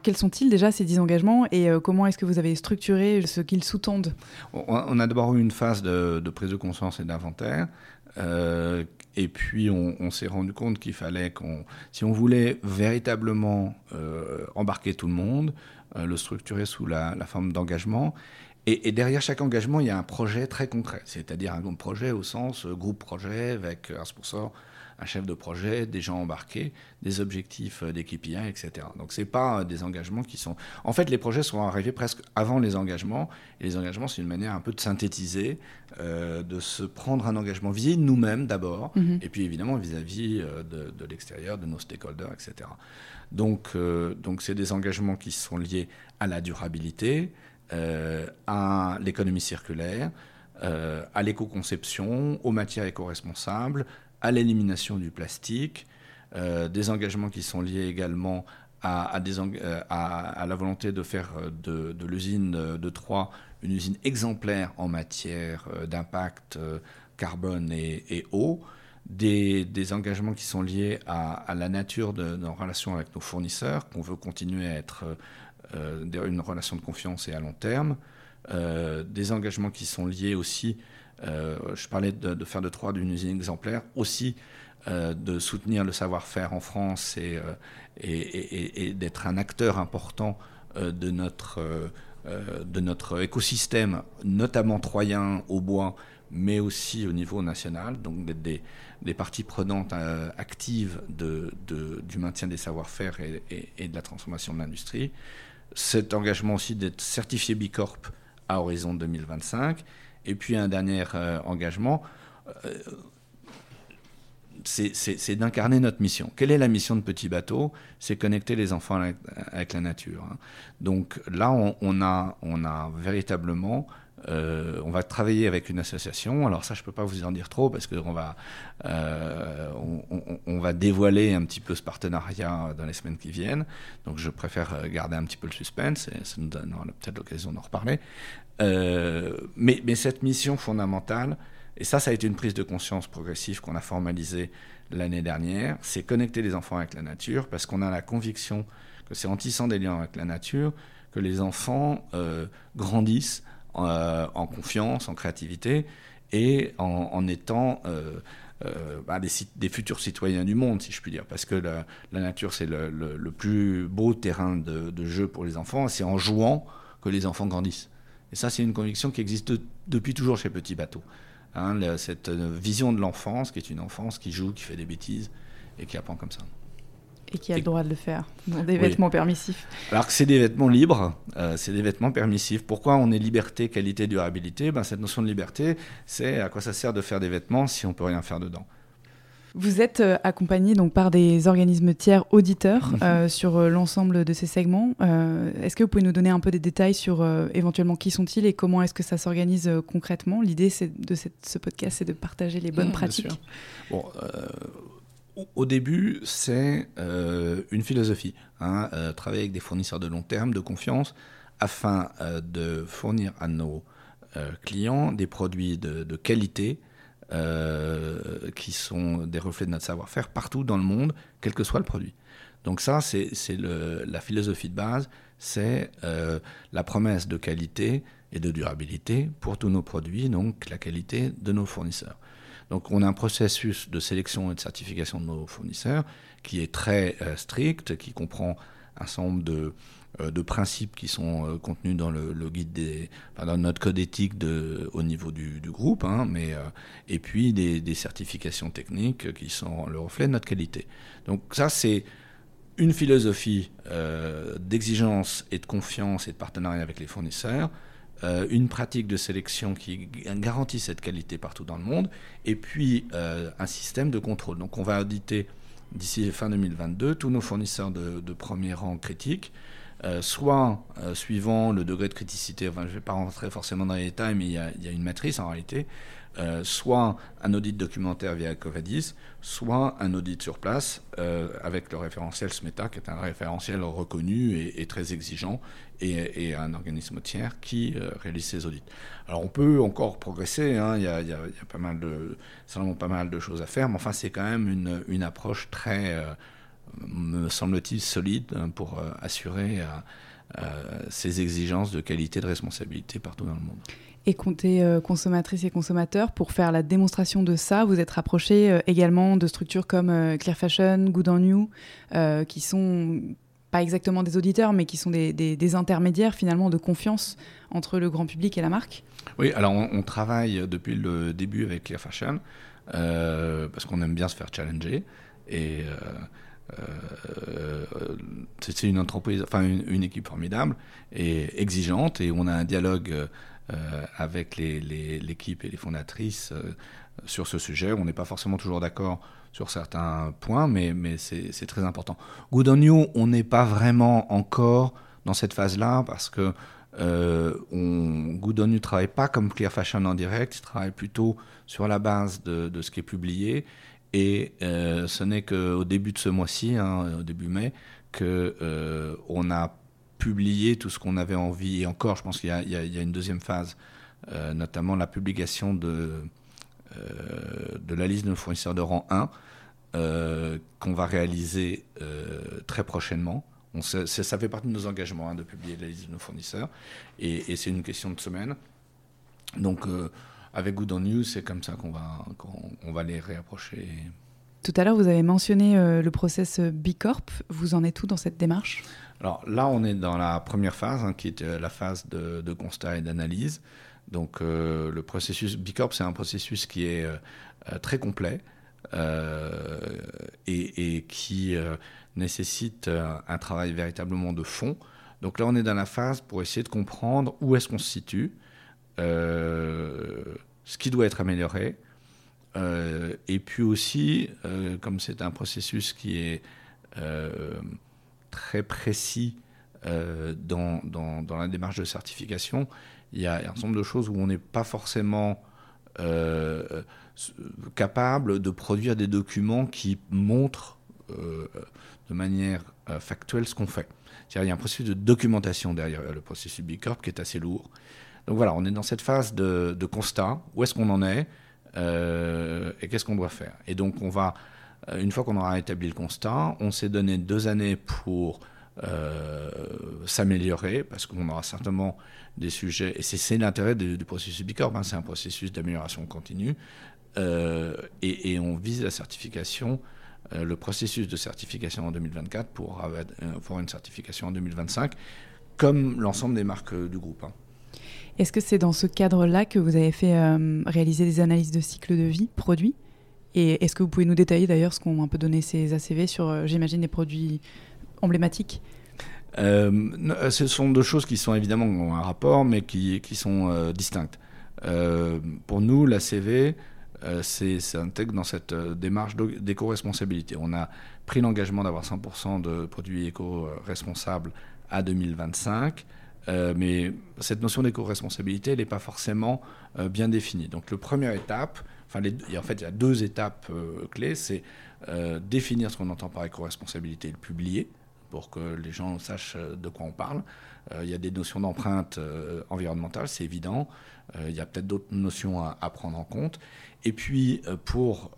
Quels sont-ils déjà ces 10 engagements et euh, comment est-ce que vous avez structuré ce qu'ils sous-tendent? On, a d'abord eu une phase de, prise de conscience et d'inventaire. Euh, et puis on, s'est rendu compte qu'il fallait qu'on, si on voulait véritablement euh, embarquer tout le monde, le structurer sous la, forme d'engagement. Et, et, derrière chaque engagement, il y a un projet très concret, c'est-à-dire un projet au sens groupe projet avec un sponsor un chef de projet, des gens embarqués, des objectifs euh, d'équipe IA, etc. Donc c'est pas euh, des engagements qui sont. En fait, les projets sont arrivés presque avant les engagements. Et les engagements, c'est une manière un peu de synthétiser, euh, de se prendre un engagement vis-à-vis de nous-mêmes d'abord, mhm. et puis évidemment vis-à-vis de, l'extérieur, de nos stakeholders, etc. Donc, donc c'est des engagements qui sont liés à la durabilité, à l'économie circulaire, à l'éco-conception, aux matières éco-responsables, à l'élimination du plastique, euh, des engagements qui sont liés également à, euh, la volonté de faire euh, de, l'usine de Troyes une usine exemplaire en matière d'impact carbone et, eau. des, engagements qui sont liés à, la nature de, nos relations avec nos fournisseurs, qu'on veut continuer à être une relation de confiance et à long terme, des engagements qui sont liés aussi, je parlais de, faire de Troyes d'une usine exemplaire, aussi de soutenir le savoir-faire en France et, et d'être un acteur important de notre euh, de notre écosystème, notamment troyen au bois, mais aussi au niveau national, donc des, des parties prenantes euh, actives du maintien des savoir-faire et, de la transformation de l'industrie. Cet engagement aussi d'être certifié Bicorp à horizon 2025. Et puis un dernier euh, engagement, c'est d'incarner notre mission. Quelle est la mission de Petit Bateau? C'est connecter les enfants avec, la nature. Hein. Donc là, on, a, véritablement euh, on va travailler avec une association. Alors ça, je ne peux pas vous en dire trop parce qu'on va, euh, va dévoiler un petit peu ce partenariat dans les semaines qui viennent. Donc je préfère garder un petit peu le suspense et ça nous donnera peut-être l'occasion d'en reparler. Euh, mais, cette mission fondamentale, et ça, ça a été une prise de conscience progressive qu'on a formalisée l'année dernière. C'est connecter les enfants avec la nature parce qu'on a la conviction que c'est en tissant des liens avec la nature que les enfants euh, grandissent euh, en confiance, en créativité et en, étant euh, bah, des, futurs citoyens du monde, si je puis dire. Parce que la, nature, c'est le, plus beau terrain de, jeu pour les enfants. C'est en jouant que les enfants grandissent. Et ça, c'est une conviction qui existe depuis toujours chez Petit Bateau. Hein, cette vision de l'enfance, qui est une enfance qui joue, qui fait des bêtises et qui apprend comme ça. Et qui a le droit de le faire dans des vêtements permissifs. Alors que c'est des vêtements libres, euh, c'est des vêtements permissifs. Pourquoi on est liberté, qualité, durabilité? Ben, Cette notion de liberté, c'est à quoi ça sert de faire des vêtements si on peut rien faire dedans vous êtes euh, accompagné donc par des organismes tiers auditeurs mhm. euh, sur l'ensemble de ces segments. est-ce que vous pouvez nous donner un peu des détails sur éventuellement qui sont-ils et comment est-ce que ça s'organise concrètement? L'idée de ce podcast, c'est de partager les bonnes pratiques. Bon, au début, c'est une philosophie. Hein, travailler avec des fournisseurs de long terme, de confiance, afin de fournir à nos clients des produits de qualité euh, qui sont des reflets de notre savoir-faire partout dans le monde, quel que soit le produit. Donc ça, c'est la philosophie de base, c'est euh, la promesse de qualité et de durabilité pour tous nos produits, donc la qualité de nos fournisseurs. Donc on a un processus de sélection et de certification de nos fournisseurs qui est très euh, strict, qui comprend un certain nombre de, euh, de principes qui sont euh, contenus dans le, guide des, dans notre code éthique au niveau du, groupe, hein, mais et puis des, certifications techniques qui sont le reflet de notre qualité. Donc ça c'est une philosophie d'exigence et de confiance et de partenariat avec les fournisseurs, une pratique de sélection qui garantit cette qualité partout dans le monde, et puis un système de contrôle. Donc on va auditer d'ici fin 2022 tous nos fournisseurs de, premier rang critiques euh, soit euh, suivant le degré de criticité, enfin, je ne vais pas rentrer forcément dans les détails, mais il y a, une matrice en réalité, euh, soit un audit documentaire via Covadis, soit un audit sur place avec le référentiel SMETA, qui est un référentiel reconnu et, très exigeant, et, un organisme tiers qui réalise ces audits. Alors on peut encore progresser, hein, il, y a, pas mal de, pas mal de choses à faire, mais enfin c'est quand même une, approche très me semble-t-il, solide hein, pour euh, assurer euh, euh, ces exigences de qualité de responsabilité partout dans le monde. Et compter consommatrices et consommateurs, pour faire la démonstration de ça, vous êtes rapproché également de structures comme Clear Fashion, Good on You, qui sont pas exactement des auditeurs, mais qui sont des, intermédiaires finalement de confiance entre le grand public et la marque Oui, alors on, travaille depuis le début avec Clear Fashion, parce qu'on aime bien se faire challenger. Et euh, c'est une entreprise, enfin une, équipe formidable et exigeante, et on a un dialogue euh, avec l'équipe et les fondatrices euh, sur ce sujet. On n'est pas forcément toujours d'accord sur certains points, mais, mais c'est très important. Good on You, on n'est pas vraiment encore dans cette phase-là parce que on, Good on You travaille pas comme Clear Fashion en direct, il travaille plutôt sur la base de, de ce qui est publié. Et euh, ce n'est qu'au début de ce mois-ci, hein, au début mai, qu'on euh, a publié tout ce qu'on avait envie. Et encore, je pense qu'il y, a une deuxième phase, euh, notamment la publication de, de la liste de nos fournisseurs de rang 1 qu'on va réaliser très prochainement. On ça fait partie de nos engagements hein, de publier la liste de nos fournisseurs et, c'est une question de semaine. Donc avec Good on News, c'est comme ça qu'on va, qu'on va les réapprocher. Tout à l'heure, vous avez mentionné le process B Corp. Vous en êtes où dans cette démarche? Alors là, on est dans la première phase, hein, qui est euh, la phase de, constat et d'analyse. Donc euh, le processus Bicorp, c'est un processus qui est euh, très complet et, qui nécessite un travail véritablement de fond. Donc là, on est dans la phase pour essayer de comprendre où est-ce qu'on se situe, ce qui doit être amélioré, et puis aussi, comme c'est un processus qui est très précis euh, dans, dans, la démarche de certification, il y a un certain nombre de choses où on n'est pas forcément euh, capable de produire des documents qui montrent euh, de manière factuelle ce qu'on fait. Il y a un processus de documentation derrière le processus B Corp qui est assez lourd. Donc voilà, on est dans cette phase de, constat. Où est-ce qu'on en est et qu'est-ce qu'on doit faire? Et donc on va euh, une fois qu'on aura établi le constat, on s'est donné deux années pour euh, s'améliorer, parce qu'on aura certainement des sujets, et c'est l'intérêt du, processus Bicorp, hein, c'est un processus d'amélioration continue, euh, et, on vise la certification, le processus de certification en 2024 pour avoir une certification en 2025, comme l'ensemble des marques du groupe. Hein. Est-ce que c'est dans ce cadre-là que vous avez fait réaliser des analyses de cycle de vie produit et est-ce que vous pouvez nous détailler d'ailleurs ce qu'ont un peu donné ces ACV sur, euh, j'imagine, les produits emblématiques euh, euh, Ce sont deux choses qui sont évidemment en rapport, mais qui, sont distinctes. pour nous, l'ACV, c'est intègre dans cette démarche d'éco-responsabilité. On a pris l'engagement d'avoir 100% de produits éco-responsables à 2025. mais cette notion d'éco-responsabilité, n'est pas forcément bien définie. Donc, la première étape, en fait, il y a deux étapes euh, clés. C'est euh, définir ce qu'on entend par éco-responsabilité et le publier pour que les gens sachent euh, de quoi on parle. il y a des notions d'empreinte environnementale, c'est évident. il y a peut-être d'autres notions à, prendre en compte. Et puis, pour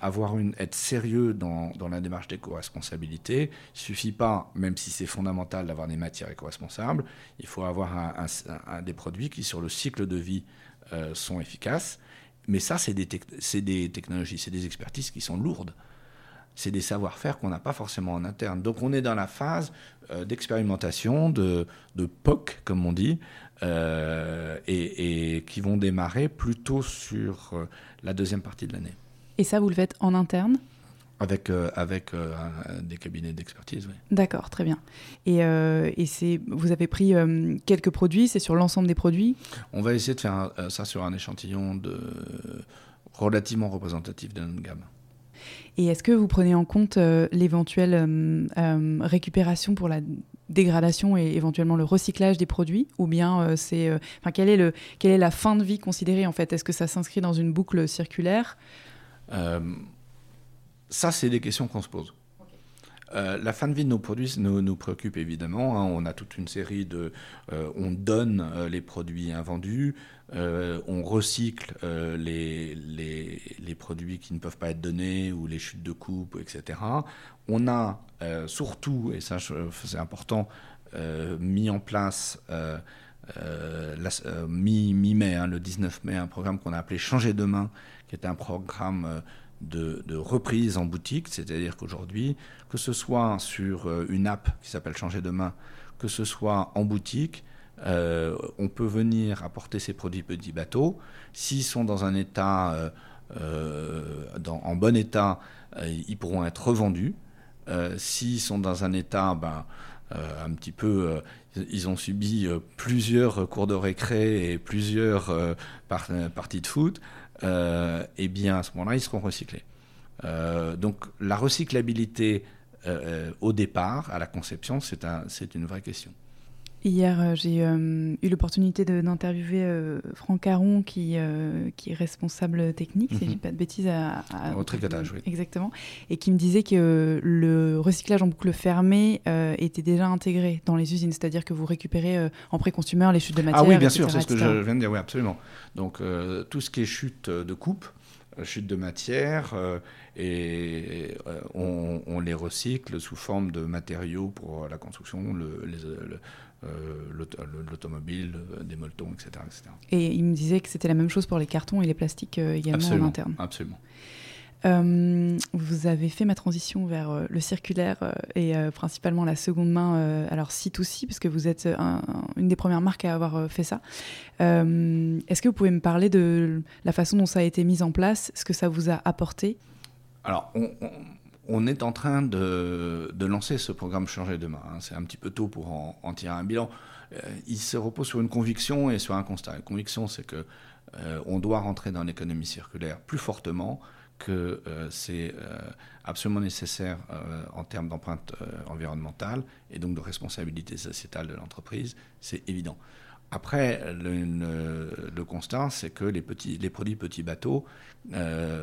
avoir une, être sérieux dans, la démarche d'éco-responsabilité, il ne suffit pas, même si c'est fondamental d'avoir des matières éco-responsables, il faut avoir des produits qui, sur le cycle de vie, sont efficaces. Mais ça, c'est des, des, technologies, c'est des expertises qui sont lourdes. C'est des savoir-faire qu'on n'a pas forcément en interne. Donc on est dans la phase euh, d'expérimentation, de, de, POC, comme on dit, euh, et, qui vont démarrer plutôt sur euh, la deuxième partie de l'année. Et ça, vous le faites en interne? Avec, avec des cabinets d'expertise, oui. D'accord, très bien. Et, et vous avez pris quelques produits, c'est sur l'ensemble des produits? On va essayer de faire ça sur un échantillon de, relativement représentatif de notre gamme. Et est-ce que vous prenez en compte l'éventuelle récupération pour la dégradation et éventuellement le recyclage des produits Ou bien c'est, enfin, quelle, est le, quelle est la fin de vie considérée en fait? Est-ce que ça s'inscrit dans une boucle circulaire? Ça, c'est des questions qu'on se pose. Euh, la fin de vie de nos produits nous, nous préoccupe évidemment. Hein. On a toute une série de. Euh, on donne euh, les produits invendus, on recycle les, les, produits qui ne peuvent pas être donnés ou les chutes de coupe, etc. On a surtout, et ça c'est important, mis en place. mi-mai, hein, le 19 mai, un programme qu'on a appelé Changer demain, qui est un programme de, reprise en boutique, c'est-à-dire qu'aujourd'hui, que ce soit sur euh, une app qui s'appelle Changer demain, que ce soit en boutique, euh, on peut venir apporter ces produits petits bateaux. S'ils sont dans un état, euh, en bon état, ils pourront être revendus. S'ils sont dans un état, ben, un petit peu, ils ont subi plusieurs cours de récré et plusieurs parties de foot. Euh, eh bien à ce moment-là, ils seront recyclés. Euh, donc la recyclabilité euh, au départ, à la conception, c'est un, une vraie question. Hier, euh, j'ai euh, eu l'opportunité d'interviewer euh, Franck Aron, qui, qui est responsable technique, si je ne dis pas de bêtises, à, Au tricotage, oui. Exactement. Et qui me disait que le recyclage en boucle fermée était déjà intégré dans les usines, c'est-à-dire que vous récupérez en pré-consumer les chutes de matière. Ah oui, bien sûr, c'est ce que je viens de dire, oui, absolument. Donc tout ce qui est chute de coupe, chute de matière, et on, les recycle sous forme de matériaux pour la construction, le, les, l'automobile, euh, des molletons, etc., Et il me disait que c'était la même chose pour les cartons et les plastiques euh, également en interne. Absolument. vous avez fait ma transition vers le circulaire et principalement la seconde main, alors C2C, parce que vous êtes une des premières marques à avoir fait ça. Est-ce que vous pouvez me parler de la façon dont ça a été mis en place, ce que ça vous a apporté? Alors, on, on est en train de, lancer ce programme Changer demain. Hein. C'est un petit peu tôt pour en, tirer un bilan. Euh, il se repose sur une conviction et sur un constat. La conviction, c'est que euh, on doit rentrer dans l'économie circulaire plus fortement, que euh, c'est absolument nécessaire en termes d'empreinte environnementale et donc de responsabilité sociétale de l'entreprise. C'est évident. Après, le, constat, c'est que les, petits, les produits petits bateaux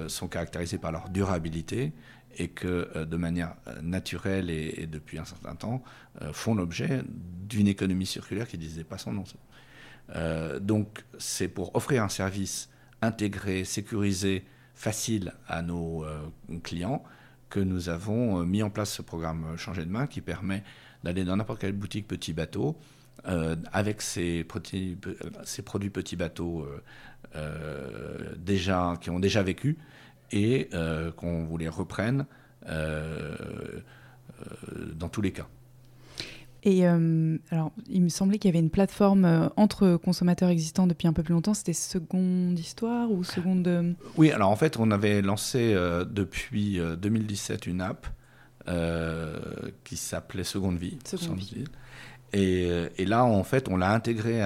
sont caractérisés par leur durabilité et que euh, de manière euh, naturelle et, depuis un certain temps euh, font l'objet d'une économie circulaire qui disait pas son nom. donc c'est pour offrir un service intégré, sécurisé, facile à nos clients que nous avons mis en place ce programme Changer de main qui permet d'aller dans n'importe quelle boutique petit bateau avec ces, produits, ces produits petits bateaux déjà, qui ont déjà vécu et euh, qu'on vous les reprenne euh, euh, dans tous les cas. Et alors, il me semblait qu'il y avait une plateforme entre consommateurs existants depuis un peu plus longtemps. C'était Seconde Histoire ou Seconde. Oui, alors en fait, on avait lancé depuis 2017 une app qui s'appelait Seconde Vie. Seconde Vie. Et, et, là, en fait, on l'a intégré.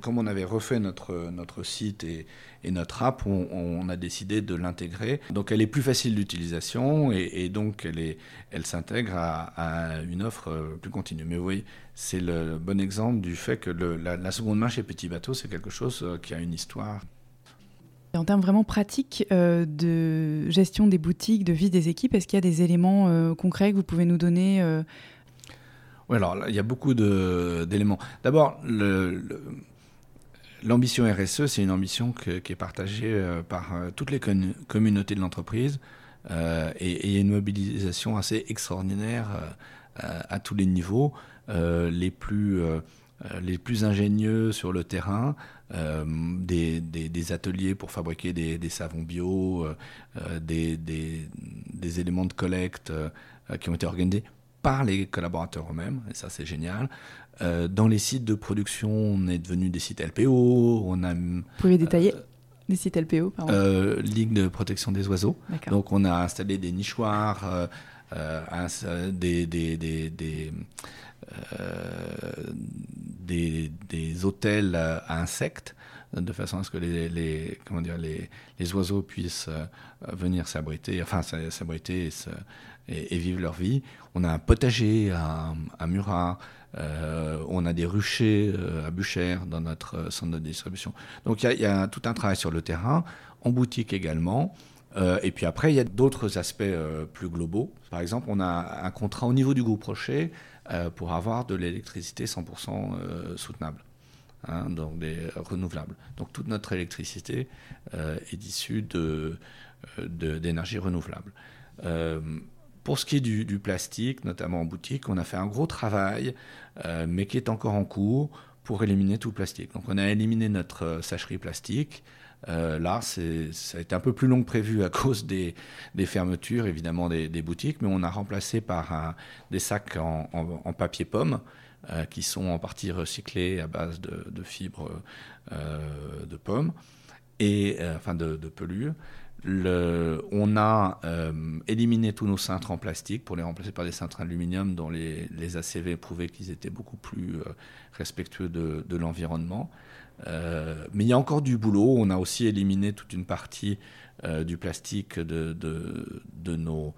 comme on avait refait notre, notre site et, notre app, on, a décidé de l'intégrer. Donc elle est plus facile d'utilisation et, donc elle, elle s'intègre à, une offre euh, plus continue. Mais oui, c'est le bon exemple du fait que la, seconde main chez Petit Bateau, c'est quelque chose euh, qui a une histoire. En termes vraiment pratiques euh, de gestion des boutiques, de vie des équipes, est-ce qu'il y a des éléments concrets que vous pouvez nous donner Alors il y a beaucoup d'éléments. D'abord, L'ambition RSE, c'est une ambition qui est partagée euh, par euh, toutes les communautés de l'entreprise euh, et, une mobilisation assez extraordinaire à tous les niveaux, les, plus, les plus ingénieux sur le terrain, des, ateliers pour fabriquer des, savons bio, des, éléments de collecte qui ont été organisés par les collaborateurs eux-mêmes, et ça c'est génial. Euh, dans les sites de production, on est devenu des sites LPO. On a, Vous pouvez détailler les sites LPO, pardon. Euh, Ligue de protection des oiseaux. Donc on a installé des nichoirs, euh, des, des, des, des, des, hôtels à insectes de façon à ce que les, les comment dire, les, les, oiseaux puissent venir s'abriter, enfin s'abriter et, et, vivre leur vie. On a un potager à, Murat, euh, on a des ruchers euh, à Buchère dans notre euh, centre de distribution. Donc il y, a tout un travail sur le terrain, en boutique également. et puis après, il y a d'autres aspects plus globaux. Par exemple, on a un contrat au niveau du groupe Rocher pour avoir de l'électricité 100% soutenable. Hein, donc des renouvelables. Donc toute notre électricité est issue d'énergie renouvelable. Pour ce qui est du, plastique, notamment en boutique, on a fait un gros travail, euh, mais qui est encore en cours pour éliminer tout le plastique. Donc on a éliminé notre euh, sacherie plastique. Euh, là, ça a été un peu plus long que prévu à [laughs] cause des, fermetures, évidemment, des, boutiques, mais on a remplacé par des sacs en, papier pomme, qui sont en partie recyclés à base de, fibres de pommes, et, enfin de, de on a euh, éliminé tous nos cintres en plastique pour les remplacer par des cintres aluminium dont les, ACV prouvaient qu'ils étaient beaucoup plus euh, respectueux de, l'environnement. Euh, mais il y a encore du boulot. On a aussi éliminé toute une partie du plastique de, nos,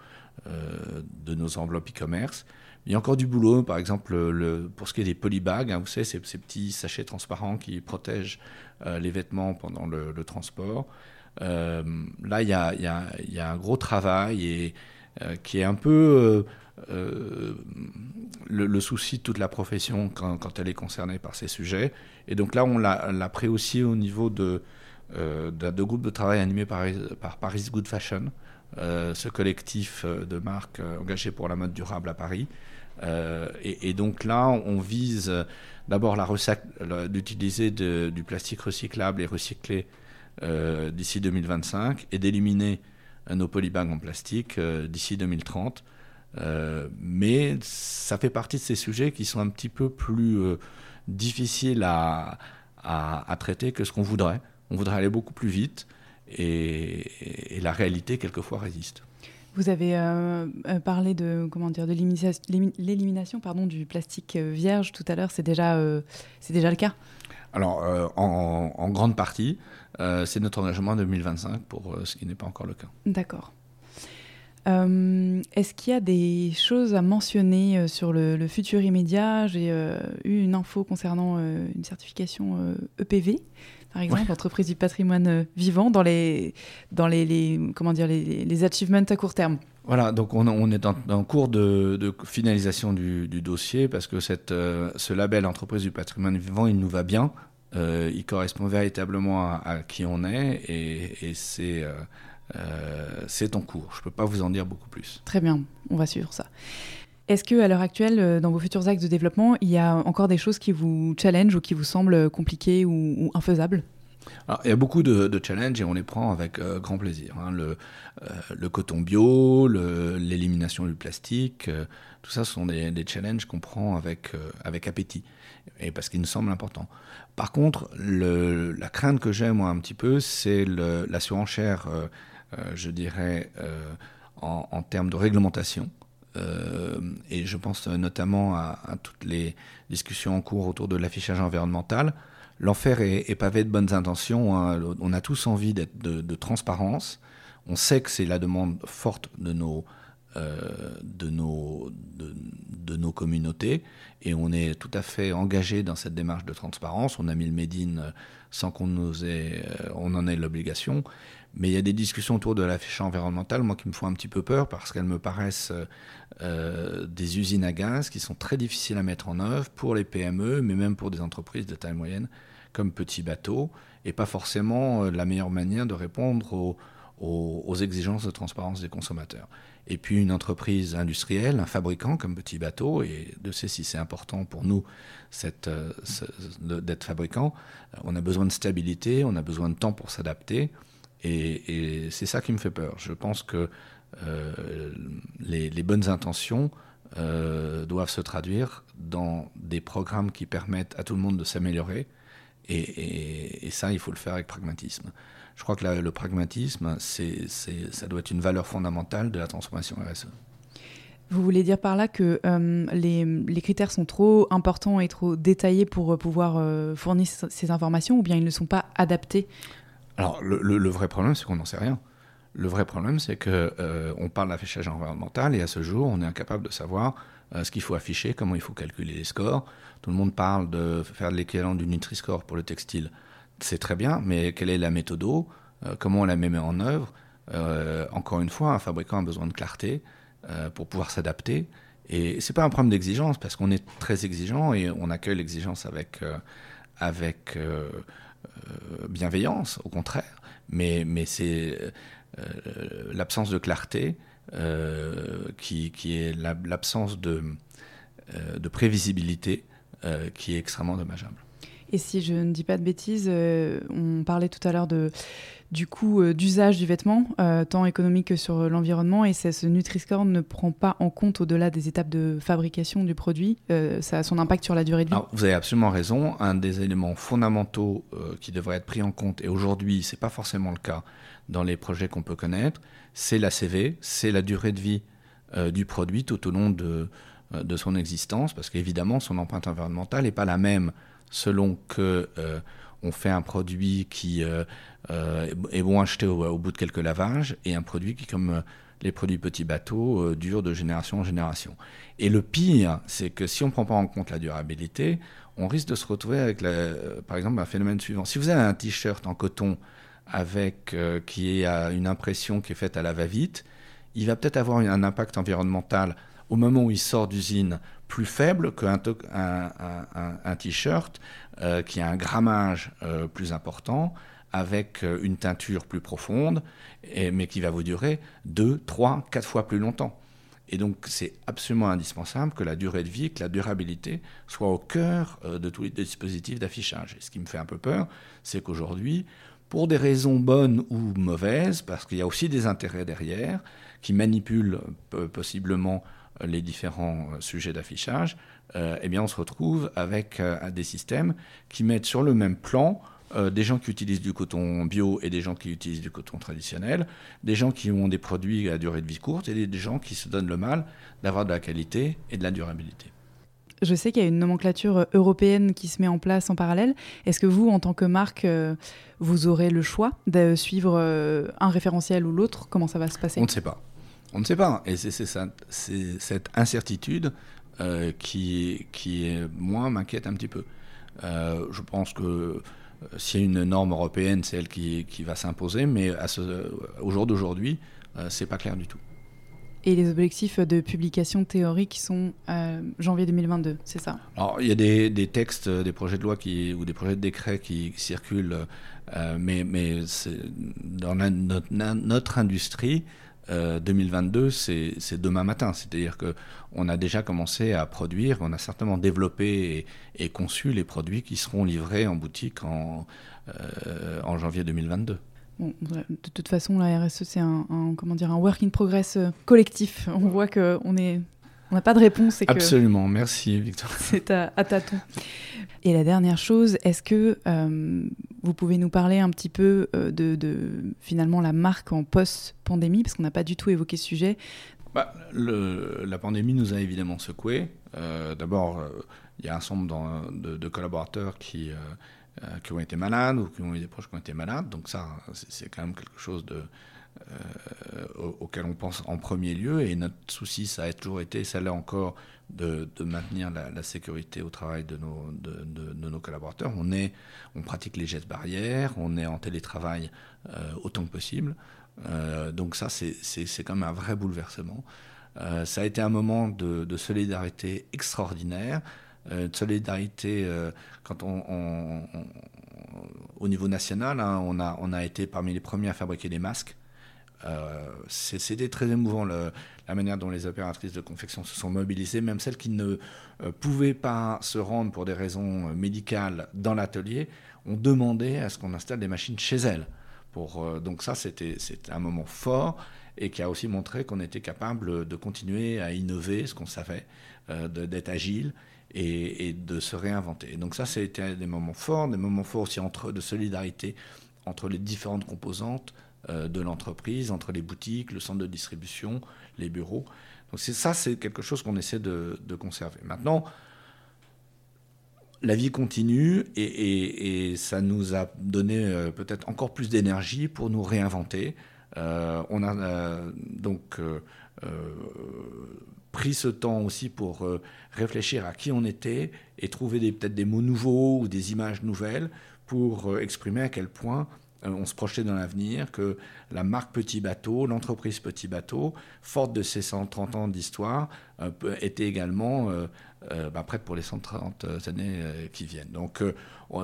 enveloppes e-commerce Il y a encore du boulot, par exemple, le, pour ce qui est des polybags, hein, vous savez, ces, petits sachets transparents qui protègent les vêtements pendant le transport. Euh, là, il y, a, un gros travail et, euh, qui est un peu euh, le, souci de toute la profession quand, elle est concernée par ces sujets. Et donc là, on l'a pris aussi au niveau de, de, groupes de travail animés par, par Paris Good Fashion. Ce collectif de marques engagées pour la mode durable à Paris. Et, et, donc là, on vise d'abord d'utiliser du plastique recyclable et recyclé euh, d'ici 2025 et d'éliminer nos polybags en plastique euh, d'ici 2030. Euh, mais ça fait partie de ces sujets qui sont un petit peu plus euh, difficiles à, à, à, traiter que ce qu'on voudrait. On voudrait aller beaucoup plus vite et, et la réalité quelquefois résiste. Vous avez euh, parlé de comment dire de l'élimination pardon du plastique vierge tout à l'heure. C'est déjà euh, c'est déjà le cas? Alors euh, en, en, grande partie, euh, c'est notre engagement 2025 pour ce qui n'est pas encore le cas. D'accord. Est-ce qu'il y a des choses à mentionner sur le, le futur immédiat? J'ai eu une info concernant une certification EPV par exemple, ouais. entreprise du patrimoine euh, vivant, dans les, dans les, les comment dire, les, les, achievements à court terme. Voilà, donc on, on est en, en cours de, de finalisation du, du, dossier parce que cette, euh, ce label entreprise du patrimoine vivant, il nous va bien. Euh, il correspond véritablement à, à, qui on est et, et c'est euh, en cours. Je ne peux pas vous en dire beaucoup plus. Très bien, on va suivre ça. Est-ce que à l'heure actuelle, euh, dans vos futurs axes de développement, il y a encore des choses qui vous challenge ou qui vous semblent compliquées ou, ou infaisables? Alors, il y a beaucoup de, de, challenges et on les prend avec euh, grand plaisir. Hein. Le, euh, le, coton bio, l'élimination du plastique, euh, tout ça sont des, des challenges qu'on prend avec, euh, avec appétit et parce qu'ils nous semblent importants. Par contre, la crainte que j'ai moi un petit peu, c'est la surenchère, je dirais, en, en, termes de réglementation. Euh, et je pense notamment à, toutes les discussions en cours autour de l'affichage environnemental. L'enfer est, est, pavé de bonnes intentions. Hein. On a tous envie d'être de, transparence. On sait que c'est la demande forte de nos, euh, de, nos, de, de, nos communautés et on est tout à fait engagé dans cette démarche de transparence. On a mis le Médine sans qu'on euh, on en ait l'obligation. Mais il y a des discussions autour de l'affichage environnemental, moi, qui me font un petit peu peur parce qu'elles me paraissent euh, des usines à gaz qui sont très difficiles à mettre en œuvre pour les PME, mais même pour des entreprises de taille moyenne comme Petit Bateau, et pas forcément euh, la meilleure manière de répondre aux, aux, exigences de transparence des consommateurs. Et puis une entreprise industrielle, un fabricant comme Petit Bateau, et de sais si c'est important pour nous euh, d'être fabricant, on a besoin de stabilité, on a besoin de temps pour s'adapter. Et, c'est ça qui me fait peur. Je pense que euh, les, bonnes intentions euh, doivent se traduire dans des programmes qui permettent à tout le monde de s'améliorer. Et, et, et, ça, il faut le faire avec pragmatisme. Je crois que la, le pragmatisme, c'est, ça doit être une valeur fondamentale de la transformation RSE. Vous voulez dire par là que euh, les, les, critères sont trop importants et trop détaillés pour pouvoir euh, fournir ces informations ou bien ils ne sont pas adaptés? Alors, le, le, le vrai problème, c'est qu'on n'en sait rien. Le vrai problème, c'est qu'on euh, parle d'affichage environnemental et à ce jour, on est incapable de savoir euh, ce qu'il faut afficher, comment il faut calculer les scores. Tout le monde parle de faire l'équivalent du Nutri-Score pour le textile. C'est très bien, mais quelle est la méthode euh, Comment on la met en œuvre euh, Encore une fois, un fabricant a besoin de clarté euh, pour pouvoir s'adapter. Et c'est pas un problème d'exigence, parce qu'on est très exigeant et on accueille l'exigence avec, euh, avec bienveillance, au contraire. Mais, mais c'est l'absence de clarté qui, qui est l'absence de, de prévisibilité euh, qui est extrêmement dommageable. Et si je ne dis pas de bêtises, euh, on parlait tout à l'heure de du coût euh, d'usage du vêtement, euh, tant économique que sur l'environnement, et ce Nutri-Score ne prend pas en compte au-delà des étapes de fabrication du produit, ça a son impact sur la durée de vie. Alors, vous avez absolument raison. Un des éléments fondamentaux qui devrait être pris en compte, et aujourd'hui, c'est pas forcément le cas dans les projets qu'on peut connaître, c'est la CV, c'est la durée de vie du produit tout au long de, de son existence, parce qu'évidemment, son empreinte environnementale n'est pas la même selon que euh, on fait un produit qui euh, euh, est bon acheté au, bout de quelques lavages et un produit qui, comme les produits petits bateaux durent de génération en génération. Et le pire, c'est que si on ne prend pas en compte la durabilité, on risque de se retrouver avec, par exemple, un phénomène suivant. Si vous avez un t-shirt en coton avec, qui a une impression qui est faite à la va-vite, il va peut-être avoir un impact environnemental au moment où il sort d'usine plus faible qu'un un, t-shirt euh, qui a un grammage euh, plus important, avec euh, une teinture plus profonde, mais qui va vous durer 2, 3, 4 fois plus longtemps. Et donc c'est absolument indispensable que la durée de vie, que la durabilité soit au cœur de tous les dispositifs d'affichage. Et ce qui me fait un peu peur, c'est qu'aujourd'hui, pour des raisons bonnes ou mauvaises, parce qu'il y a aussi des intérêts derrière, qui manipulent possiblement les différents euh, sujets d'affichage, euh, eh bien on se retrouve avec euh, des systèmes qui mettent sur le même plan des gens qui utilisent du coton bio et des gens qui utilisent du coton traditionnel, des gens qui ont des produits à durée de vie courte et des gens qui se donnent le mal d'avoir de la qualité et de la durabilité. Je sais qu'il y a une nomenclature européenne qui se met en place en parallèle. Est-ce que vous, en tant que marque, vous aurez le choix de suivre un référentiel ou l'autre? Comment ça va se passer? On ne sait pas. On ne sait pas. Et c'est cette incertitude euh, qui, qui, moi, m'inquiète un petit peu. Euh, je pense que euh, s'il y a une norme européenne, c'est elle qui, qui va s'imposer, mais à ce, au jour d'aujourd'hui, c'est pas clair du tout. Et les objectifs de publication théorique sont janvier 2022, c'est ça? Alors, il y a des, des, textes, des projets de loi qui, ou des projets de décret qui circulent, mais, mais dans notre, notre, industrie, 2022, euh, c'est demain matin. C'est-à-dire qu'on a déjà commencé à produire, on a certainement développé et, conçu les produits qui seront livrés en boutique en, euh, en janvier 2022. de toute façon, la RSE, c'est un, un work in progress euh, collectif. On voit qu'on est on n'a pas de réponse. Et Absolument, merci Victor. [laughs] C'est à, à, tâtons. Et la dernière chose, est-ce que euh, vous pouvez nous parler un petit peu euh, de, finalement la marque en post-pandémie, parce qu'on n'a pas du tout évoqué ce sujet? Bah, La pandémie nous a évidemment secoué. Euh, d'abord, il y a un certain nombre de, de, collaborateurs qui, qui ont été malades ou qui ont eu des proches qui ont été malades. Donc ça, c'est quand même quelque chose de, euh, auquel on pense en premier lieu. Et notre souci, ça a toujours été, ça l'est encore, de, maintenir la, sécurité au travail de nos, de, nos collaborateurs. On, est, on pratique les gestes barrières, on est en télétravail euh, autant que possible. Euh, donc ça, c'est quand même un vrai bouleversement. ça a été un moment de, solidarité extraordinaire, de solidarité quand on, au niveau national, hein, on, a, on a été parmi les premiers à fabriquer des masques. Euh, C'était très émouvant la manière dont les opératrices de confection se sont mobilisées, même celles qui ne euh, pouvaient pas se rendre pour des raisons euh, médicales dans l'atelier, ont demandé à ce qu'on installe des machines chez elles. Donc ça, c'était un moment fort et qui a aussi montré qu'on était capable de continuer à innover ce qu'on savait, d'être agile et, de se réinventer. donc ça, c'était des moments forts, des moments forts aussi entre, de solidarité entre les différentes composantes de l'entreprise, entre les boutiques, le centre de distribution, les bureaux. Donc ça, c'est quelque chose qu'on essaie de, conserver. Maintenant, la vie continue et, ça nous a donné euh, peut-être encore plus d'énergie pour nous réinventer. Euh, on a donc pris ce temps aussi pour réfléchir à qui on était et trouver peut-être des mots nouveaux ou des images nouvelles pour exprimer à quel point euh, on se projetait dans l'avenir, que la marque Petit Bateau, l'entreprise Petit Bateau, forte de ses 130 ans d'histoire, euh, était également euh, bah, prête pour les 130 années qui viennent. Donc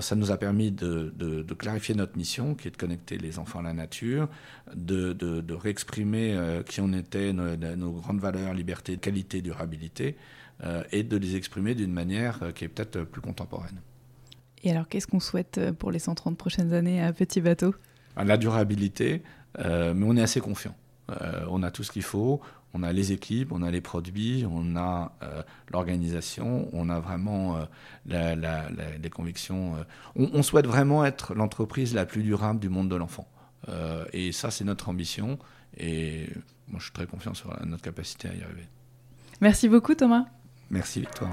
ça nous a permis de, clarifier notre mission, qui est de connecter les enfants à la nature, de, réexprimer qui on était, nos, grandes valeurs, liberté, qualité, durabilité, et de les exprimer d'une manière qui est peut-être plus contemporaine. Et alors, qu'est-ce qu'on souhaite euh, pour les 130 prochaines années à Petit Bateau? La durabilité, euh, mais on est assez confiant. Euh, on a tout ce qu'il faut, on a les équipes, on a les produits, on a l'organisation, on a vraiment les convictions. On, on, souhaite vraiment être l'entreprise la plus durable du monde de l'enfant. et ça, c'est notre ambition. Et moi, je suis très confiant sur notre capacité à y arriver. Merci beaucoup, Thomas. Merci, Victoire.